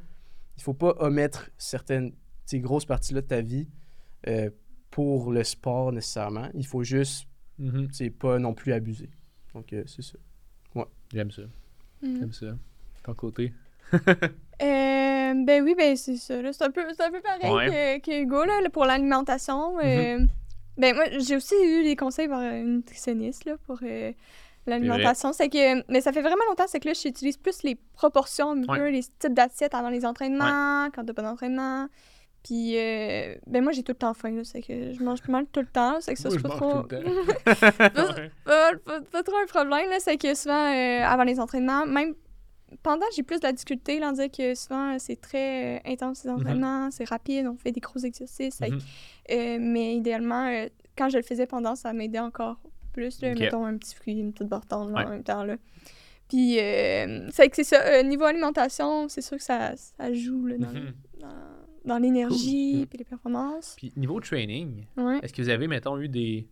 il faut pas omettre certaines tu sais, grosses parties-là de ta vie euh, pour le sport nécessairement. Il faut juste Mhm. tu sais, pas non plus abuser. Donc euh, c'est ça. J'aime ça. J'aime ça. Ton côté? Euh, ben oui, ben c'est ça. là. C'est un peu, c'est un peu pareil Ouais. que, que Hugo là, pour l'alimentation. euh, Ben moi, j'ai aussi eu des conseils par une nutritionniste là, pour euh, l'alimentation. C'est que, mais ça fait vraiment longtemps, c'est que là, j'utilise plus les proportions, Ouais. les types d'assiettes avant les entraînements, quand t'as pas d'entraînement. Puis, euh, ben moi, j'ai tout le temps faim, là. C'est que je mange pas mal tout le temps. C'est que ça, c'est pas trop... tout le temps. Ouais. pas, pas- pas trop un problème, là, c'est que souvent, euh, avant les entraînements, même pendant, j'ai plus de la difficulté, là, que souvent, c'est très euh, intense, les entraînements, c'est rapide, on fait des gros exercices. Mhm. euh, mais idéalement, euh, quand je le faisais pendant, ça m'aidait encore plus, là, mettons un petit fruit, une petite Ouais. en même temps, là. Puis, c'est ça, niveau alimentation, c'est sûr que ça, ça joue, là, dans, Mhm. dans- dans l'énergie, Cool. puis les performances. Puis niveau training, Ouais. est-ce que vous avez, mettons, eu des,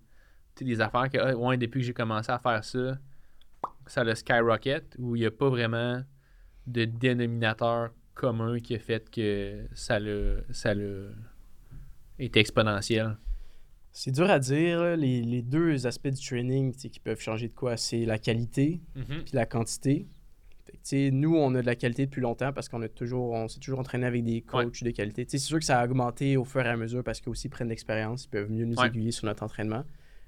des affaires que, ah, ouais, depuis que j'ai commencé à faire ça, ça le skyrocket ou il n'y a pas vraiment de dénominateur commun qui a fait que ça le, ça le été exponentiel? C'est dur à dire. là. Les, les deux aspects du training qui peuvent changer de quoi, c'est la qualité Mhm. puis la quantité. Fait nous, on a de la qualité depuis longtemps parce qu'on a toujours, on s'est toujours entraîné avec des coachs de qualité. C'est sûr que ça a augmenté au fur et à mesure parce qu'ils aussi prennent l'expérience, ils peuvent mieux nous Ouais. aiguiller sur notre entraînement.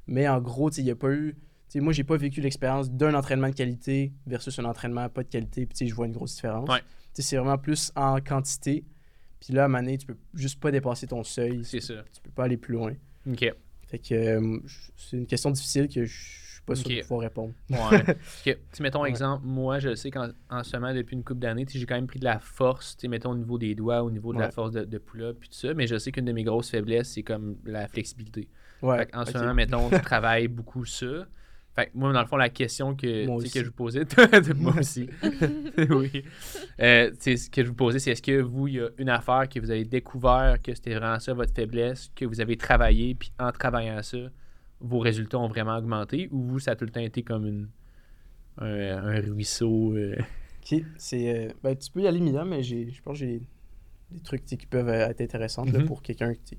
Mais en gros, il n'y a pas eu. Sais, moi, j'ai pas vécu l'expérience d'un entraînement de qualité versus un entraînement pas de qualité. Puis, tu sais, je vois une grosse différence. Ouais. C'est vraiment plus en quantité. Puis là, à un moment donné, tu peux juste pas dépasser ton seuil. C'est ça. Tu peux pas aller plus loin. OK. Fait que euh, c'est une question difficile que je suis pas sûr Ok. de pouvoir répondre. Ouais. Tu mettons Ouais. exemple, moi, je sais qu'en en ce moment, depuis une couple d'années, j'ai quand même pris de la force, tu mettons au niveau des doigts, au niveau de la force de, de pull-up, puis tout ça, mais je sais qu'une de mes grosses faiblesses, c'est comme la flexibilité. Ouais. en ce moment, mettons, tu travailles beaucoup ça. Fait que moi, dans le fond, la question que, que je vous posais, moi aussi, oui, Euh, ce que je vous posais, c'est est-ce que vous, il y a une affaire que vous avez découvert que c'était vraiment ça votre faiblesse, que vous avez travaillé, puis en travaillant ça, vos résultats ont vraiment augmenté, ou vous, ça a tout le temps été comme une, un, un ruisseau euh, Ok, c'est. euh, ben, tu peux y aller, mais j'ai, je pense que j'ai des trucs qui peuvent euh, être intéressants là, Mhm. pour quelqu'un qui,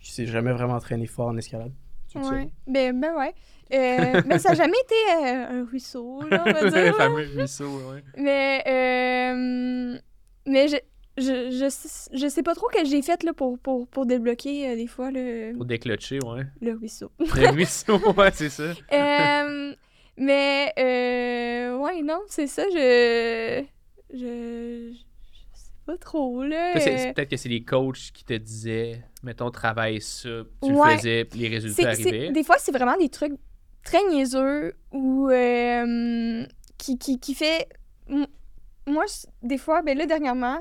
qui s'est jamais vraiment entraîné fort en escalade. Le? Ouais. Ben, ben ouais. Euh, mais ça n'a jamais été euh, un ruisseau, là, on va le dire. là. fameux ruisseau, ouais. Mais, euh, mais je, je, je, sais- je sais pas trop que j'ai fait là, pour, pour, pour débloquer euh, des fois le, Pour déclocher, ouais. le ruisseau. Le ruisseau, ouais, c'est ça. Euh, mais, euh, ouais, non, c'est ça, je, je, je sais pas trop, là. Peut-être que c'est les coachs qui te disaient, mettons, travaille ça, tu Ouais. le faisais, les résultats arrivaient. des fois, c'est vraiment des trucs très niaiseux ou euh, qui, qui, qui fait. Moi, des fois, ben là, dernièrement,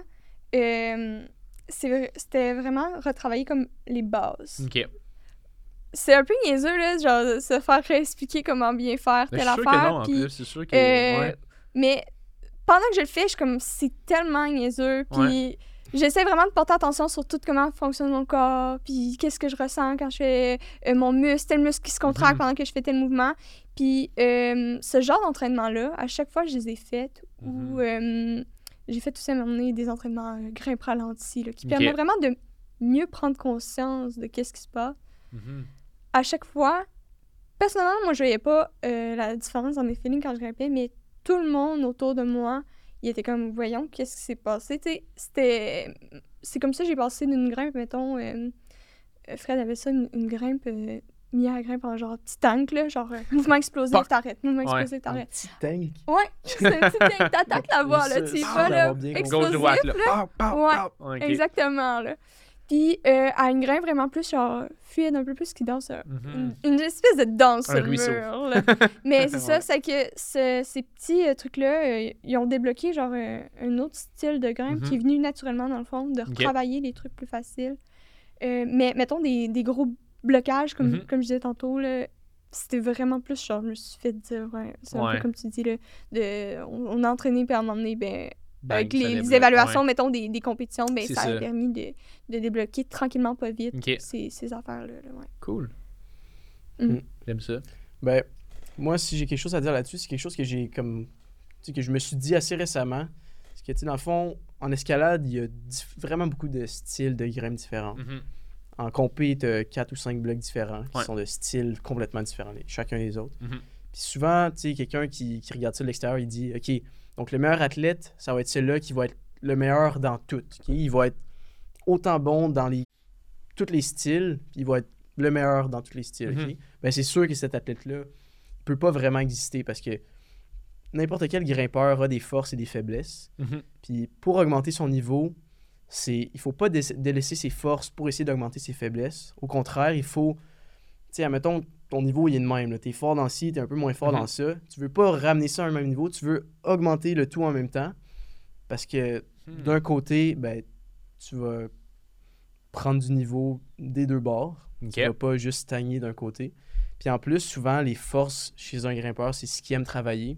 euh, c'était vraiment retravailler comme les bases. Ok. C'est un peu niaiseux, là, genre, se faire expliquer comment bien faire telle sûr affaire. que non, en puis, plus. C'est sûr que. euh, ouais. Mais pendant que je le fais, je suis comme, c'est tellement niaiseux. Puis j'essaie vraiment de porter attention sur tout comment fonctionne mon corps, puis qu'est-ce que je ressens quand je fais euh, mon muscle, tel muscle qui se contracte Mhm. pendant que je fais tel mouvement. Puis euh, ce genre d'entraînement-là, à chaque fois je les ai faites, ou Mhm. euh, j'ai fait tout ça m'amener des entraînements grimpe ralenti, là, qui Ok. permettent vraiment de mieux prendre conscience de qu'est-ce qui se passe Mhm. à chaque fois, personnellement, moi, je voyais pas la différence dans mes feelings quand je grimpais, mais tout le monde autour de moi, il était comme, voyons, qu'est-ce qui s'est passé, tu sais, c'était... C'est comme ça que j'ai passé d'une grimpe, mettons, euh, euh, Fred avait ça, une, une grimpe, euh, mis à la grimpe en genre petit tank, là, genre euh, mouvement explosif, t'arrêtes, mouvement Ouais. explosif, Un t'arrêtes. petit tank? Ouais, c'est un petit tank, t'attaques la voix, là, tu y vas, là, bien compris. explosif, droite, là. Pow, pow, Ouais. pow. Exactement, là. Puis, euh, à une grimpe vraiment plus, genre, fluide, un peu plus qui danse, euh, Mhm. une, une espèce de danse Un sur le ruisseau. mur. là. Mais c'est ça, c'est que ce- ces petits euh, trucs-là, ils ont débloqué genre un autre style de grimpe Mhm. qui est venu naturellement dans le fond, de retravailler les trucs plus faciles. Mais mettons des, des gros blocages, comme, Mhm. comme je disais tantôt, là, c'était vraiment plus genre, je me suis fait dire, ouais, c'est un peu comme tu dis, là, de, on, on a entraîné, puis à un moment donné, ben, avec ça les, évaluations, ouais. mettons, des, des compétitions, ben, ça, ça. a permis de, de débloquer tranquillement, pas vite, ces, ces affaires-là. là, ouais. Cool. Mhm. J'aime ça. Ben, moi, si j'ai quelque chose à dire là-dessus, c'est quelque chose que j'ai comme. Tu sais, que je me suis dit assez récemment. C'est que, tu sais, dans le fond, en escalade, il y a vraiment beaucoup de styles de grimpe différents. Mhm. En compé, tu as 4 ou 5 blocs différents qui Ouais. sont de styles complètement différents, les- chacun des autres. Mhm. Puis souvent, tu sais, quelqu'un qui, qui regarde ça de l'extérieur, il dit OK, donc le meilleur athlète, ça va être celui-là qui va être le meilleur dans tout. Il va être autant bon dans les, tous les styles, puis il va être le meilleur dans tous les styles. Mhm. Ben, c'est sûr que cet athlète-là peut pas vraiment exister parce que n'importe quel grimpeur a des forces et des faiblesses. Mhm. Puis pour augmenter son niveau, c'est il faut pas dé- délaisser ses forces pour essayer d'augmenter ses faiblesses. Au contraire, il faut tu sais admettons ton niveau il est de même, tu es fort dans ci, tu es un peu moins fort Mhm. dans ça. Tu veux pas ramener ça à un même niveau, tu veux augmenter le tout en même temps parce que Hmm. d'un côté, ben tu vas prendre du niveau des deux bords. Ok. Tu vas pas juste stagner d'un côté. Puis en plus, souvent, les forces chez un grimpeur, c'est ce qu'il aime travailler.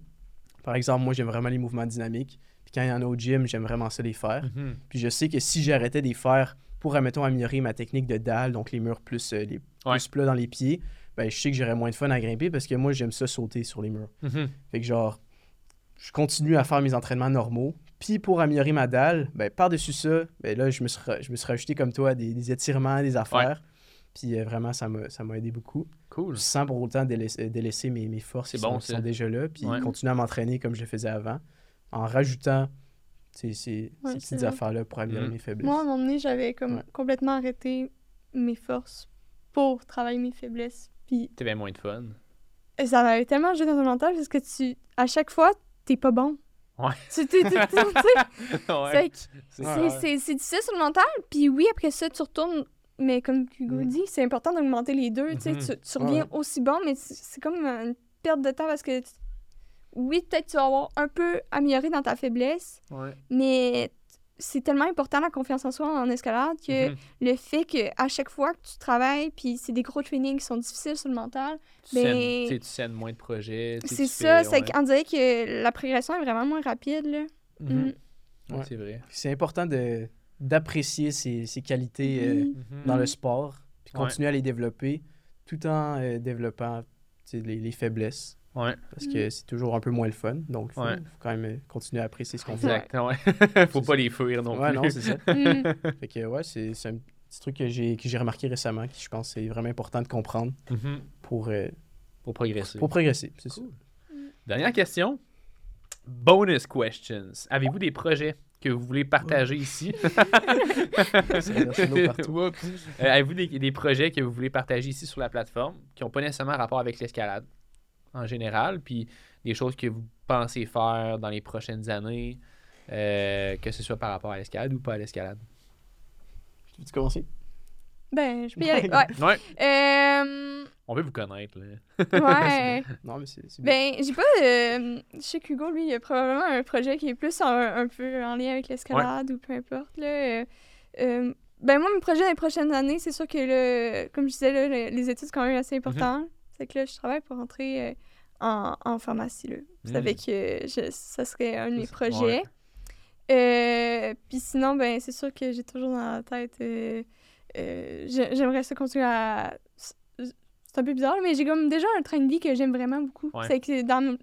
Par exemple, moi, j'aime vraiment les mouvements dynamiques. Puis quand il y en a au gym, j'aime vraiment ça les faire. Mhm. Puis je sais que si j'arrêtais de les faire pour, admettons, améliorer ma technique de dalle, donc les murs plus, euh, les, Ouais. plus plats dans les pieds, ben je sais que j'aurais moins de fun à grimper parce que moi, j'aime ça sauter sur les murs. Mhm. Fait que genre, je continue à faire mes entraînements normaux. Puis pour améliorer ma dalle, ben par-dessus ça, ben là, je me suis, ra- je me suis rajouté comme toi des, des étirements, des affaires. Puis euh, vraiment, ça m'a ça m'a aidé beaucoup. Cool. Sans pour autant délaisser, délaisser mes, mes forces C'est qui bon, sont, déjà là. Puis Ouais. continuer à m'entraîner comme je le faisais avant. en rajoutant ces, ces, Ouais, ces c'est petites vrai. affaires-là pour améliorer Mhm. mes faiblesses. Moi, à un moment donné, j'avais comme Ouais. complètement arrêté mes forces pour travailler mes faiblesses. Puis T'avais moins de fun. ça m'avait tellement joué dans ton mental parce que tu, à chaque fois, t'es pas bon. Ouais. Tu, tu- tu- tu- tu sais, ouais. c'est difficile sur le mental. Puis oui, après ça, tu retournes. Mais comme Hugo Mhm. dit, c'est important d'augmenter les deux. tu sais, Mhm. Tu, tu reviens ouais. aussi bon, mais c'est comme une perte de temps parce que oui, peut-être tu vas avoir un peu amélioré dans ta faiblesse, Ouais. mais c'est tellement important la confiance en soi en escalade que Mhm. le fait que à chaque fois que tu travailles, puis c'est des gros trainings qui sont difficiles sur le mental, Tu, Ben- tu sais, tu scènes moins de projets. tu sais, c'est ça, fais- c'est ouais. qu'on dirait que la progression est vraiment moins rapide. Là. Mhm. Mm. Ouais. C'est vrai. C'est important de d'apprécier ses, ses qualités euh, Mhm. Dans le sport, puis Ouais. continuer à les développer, tout en euh, développant les faiblesses, Ouais, parce que c'est toujours un peu moins le fun. Donc, il faut, Ouais. faut quand même euh, continuer à apprécier ce qu'on fait. exact. Ouais. Faut pas ça. les fuir non Ouais, plus. non, c'est ça. Mm. Fait que, ouais, c'est c'est un petit truc que j'ai que j'ai remarqué récemment, qui je pense c'est vraiment important de comprendre Mhm. pour, euh, Pour progresser. pour progresser. C'est ça. Cool. Dernière question. Bonus questions. Avez-vous des projets que vous voulez partager ici? Ça. Euh, Avez-vous des, des projets que vous voulez partager ici sur la plateforme qui n'ont pas nécessairement rapport avec l'escalade? En général, puis des choses que vous pensez faire dans les prochaines années, euh, que ce soit par rapport à l'escalade ou pas à l'escalade? Tu veux commencer? Ben, je peux y aller. Ouais. Ouais, Euh, on veut vous connaître. Là. ouais. Non, mais c'est. Ben, j'ai pas. euh, je sais qu'Hugo, lui, il a probablement un projet qui est plus en- un peu en lien avec l'escalade ou peu importe. Là. Euh, ben, moi, mes projets dans les prochaines années, c'est sûr que, là, comme je disais, là, le- les études, c'est quand même assez important. C'est que là, je travaille pour entrer euh, en, en pharmacie. Là. Vous Mm. savez que je- ça serait un de mes projets. Euh, Puis sinon, ben, c'est sûr que j'ai toujours dans la tête. euh, euh, j'ai- J'aimerais ça continuer à. C'est un peu bizarre, mais j'ai comme déjà un train de vie que j'aime vraiment beaucoup. Ouais. C'est que dans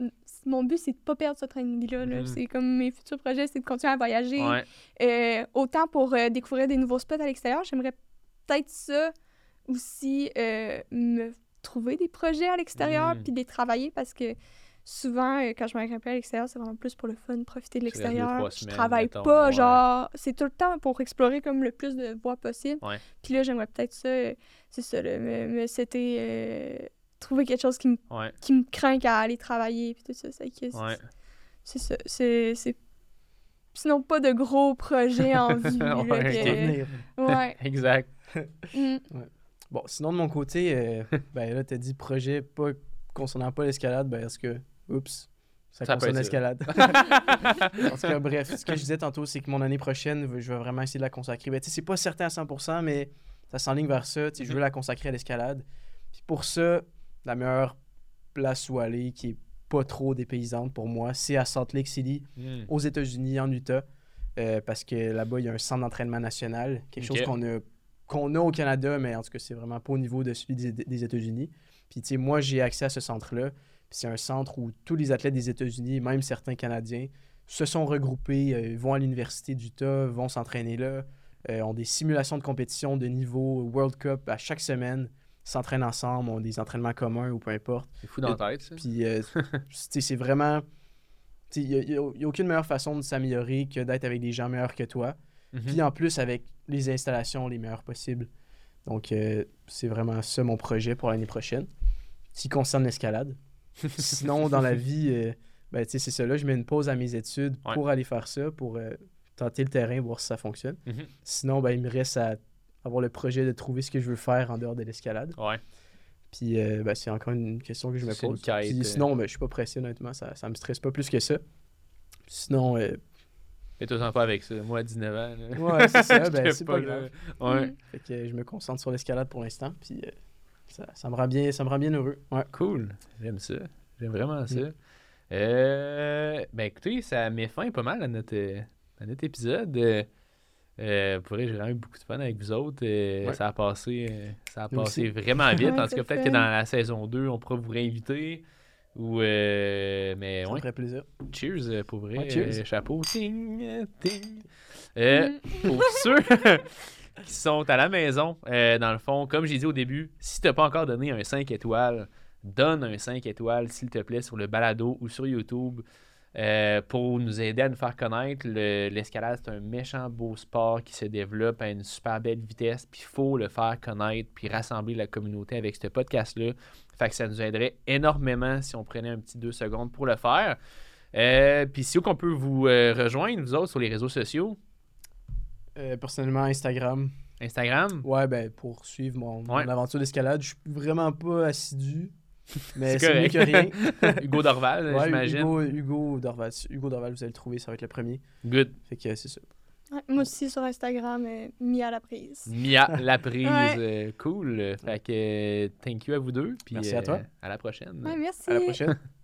mon- but, c'est de pas perdre ce train de vie-là. là. Mhm. C'est comme mes futurs projets, c'est de continuer à voyager. Ouais. Autant pour découvrir des nouveaux spots à l'extérieur, j'aimerais peut-être ça aussi me trouver des projets à l'extérieur Mm. puis les travailler parce que souvent euh, quand je grimper à l'extérieur, c'est vraiment plus pour le fun, profiter de l'extérieur. Je semaines, travaille mettons, pas ouais. genre c'est tout le temps pour explorer comme le plus de voies possible. Ouais. Puis là, j'aimerais peut-être ça euh, c'est ça là, me, me setter, euh, trouver quelque chose qui me Ouais. qui me craint à aller travailler puis tout ça, c'est que c'est- Ouais. c'est ça, c'est c'est sinon pas de gros projets en vue. là, que-. Ouais. Exact. Mm. Bon, sinon, de mon côté, euh, ben là, t'as dit projet pas concernant pas l'escalade, ben est-ce que. Oups. Ça, concerne l'escalade. en tout cas, bref, ce que je disais tantôt, c'est que mon année prochaine, je vais vraiment essayer de la consacrer. Ben, tu sais, c'est pas certain à 100%, mais ça s'enligne vers ça. Tu sais, Je veux la consacrer à l'escalade. Puis pour ça, la meilleure place où aller, qui est pas trop dépaysante pour moi, c'est à Salt Lake City, Mm. aux États-Unis, en Utah, euh, parce que là-bas, il y a un centre d'entraînement national, quelque chose qu'on a, qu'on a au Canada, mais en tout cas, c'est vraiment pas au niveau de celui des, des États-Unis. Puis, tu sais, moi, j'ai accès à ce centre-là. Puis, c'est un centre où tous les athlètes des États-Unis, même certains Canadiens, se sont regroupés, euh, vont à l'université d'Utah, vont s'entraîner là, euh, ont des simulations de compétition de niveau World Cup à chaque semaine, s'entraînent ensemble, ont des entraînements communs ou peu importe. C'est fou dans la tête, ça. Puis, euh, tu sais, c'est vraiment. Il n'y a, a aucune meilleure façon de s'améliorer que d'être avec des gens meilleurs que toi. Mhm. Puis en plus, avec les installations les meilleures possibles. Donc, euh, c'est vraiment ça mon projet pour l'année prochaine. Qui concerne l'escalade. Sinon, dans la vie, euh, ben, c'est ça. Là, je mets une pause à mes études Ouais. pour aller faire ça, pour euh, tenter le terrain, voir si ça fonctionne. Mhm. Sinon, ben, il me reste à avoir le projet de trouver ce que je veux faire en dehors de l'escalade. Ouais. Puis euh, ben, c'est encore une question que je me pose. Puis sinon, ben, je suis pas pressé, honnêtement. Ça, ça me stresse pas plus que ça. Sinon, euh, Fais-toi pas avec ça. Moi, à 19 ans. là. Ouais, c'est ça, ben, c'est pas grave. Ouais. Mm. fait que je me concentre sur l'escalade pour l'instant. Puis euh, ça, ça me rend bien, ça me rend bien heureux. Ouais. Cool. J'aime ça. J'aime vraiment ça. Mm. Euh, ben écoutez, ça met fin pas mal à notre, euh, à notre épisode. Euh, pour vrai, j'ai vraiment eu beaucoup de fun avec vous autres. Euh, Ouais. Ça a passé, ça a passé vraiment vite. En tout cas, peut-être que dans la saison 2, on pourra vous réinviter. Ou euh, mais Ça ouais. me ferait plaisir. Cheers euh, pour vrai. Ouais, cheers. euh, chapeau. Ting, ting. Euh, Mm. pour ceux qui sont à la maison, euh, dans le fond, comme j'ai dit au début, si tu n'as pas encore donné un 5 étoiles, donne un 5 étoiles, s'il te plaît, sur le balado ou sur YouTube. euh, pour nous aider à nous faire connaître. Le- L'escalade, c'est un méchant beau sport qui se développe à une super belle vitesse. Puis il faut le faire connaître, puis rassembler la communauté avec ce podcast-là. Fait que ça nous aiderait énormément si on prenait un petit deux secondes pour le faire. Euh, puis si on peut vous euh, rejoindre, vous autres, sur les réseaux sociaux, Euh, personnellement, Instagram. Instagram? Ouais, ben, pour suivre mon, mon aventure d'escalade, je suis vraiment pas assidu. Mais C'est c'est mieux que rien. Hugo Dorval, Ouais, j'imagine. Hugo, Hugo Dorval. Hugo Dorval, vous allez le trouver, ça va être le premier. Good. Fait que c'est ça. Ouais, moi aussi sur Instagram, euh, mis à la prise. Mia, la prise. Ouais. euh, cool. Fait que euh, thank you à vous deux. Puis, Merci à toi. euh, À la prochaine. Ouais, merci. À la prochaine.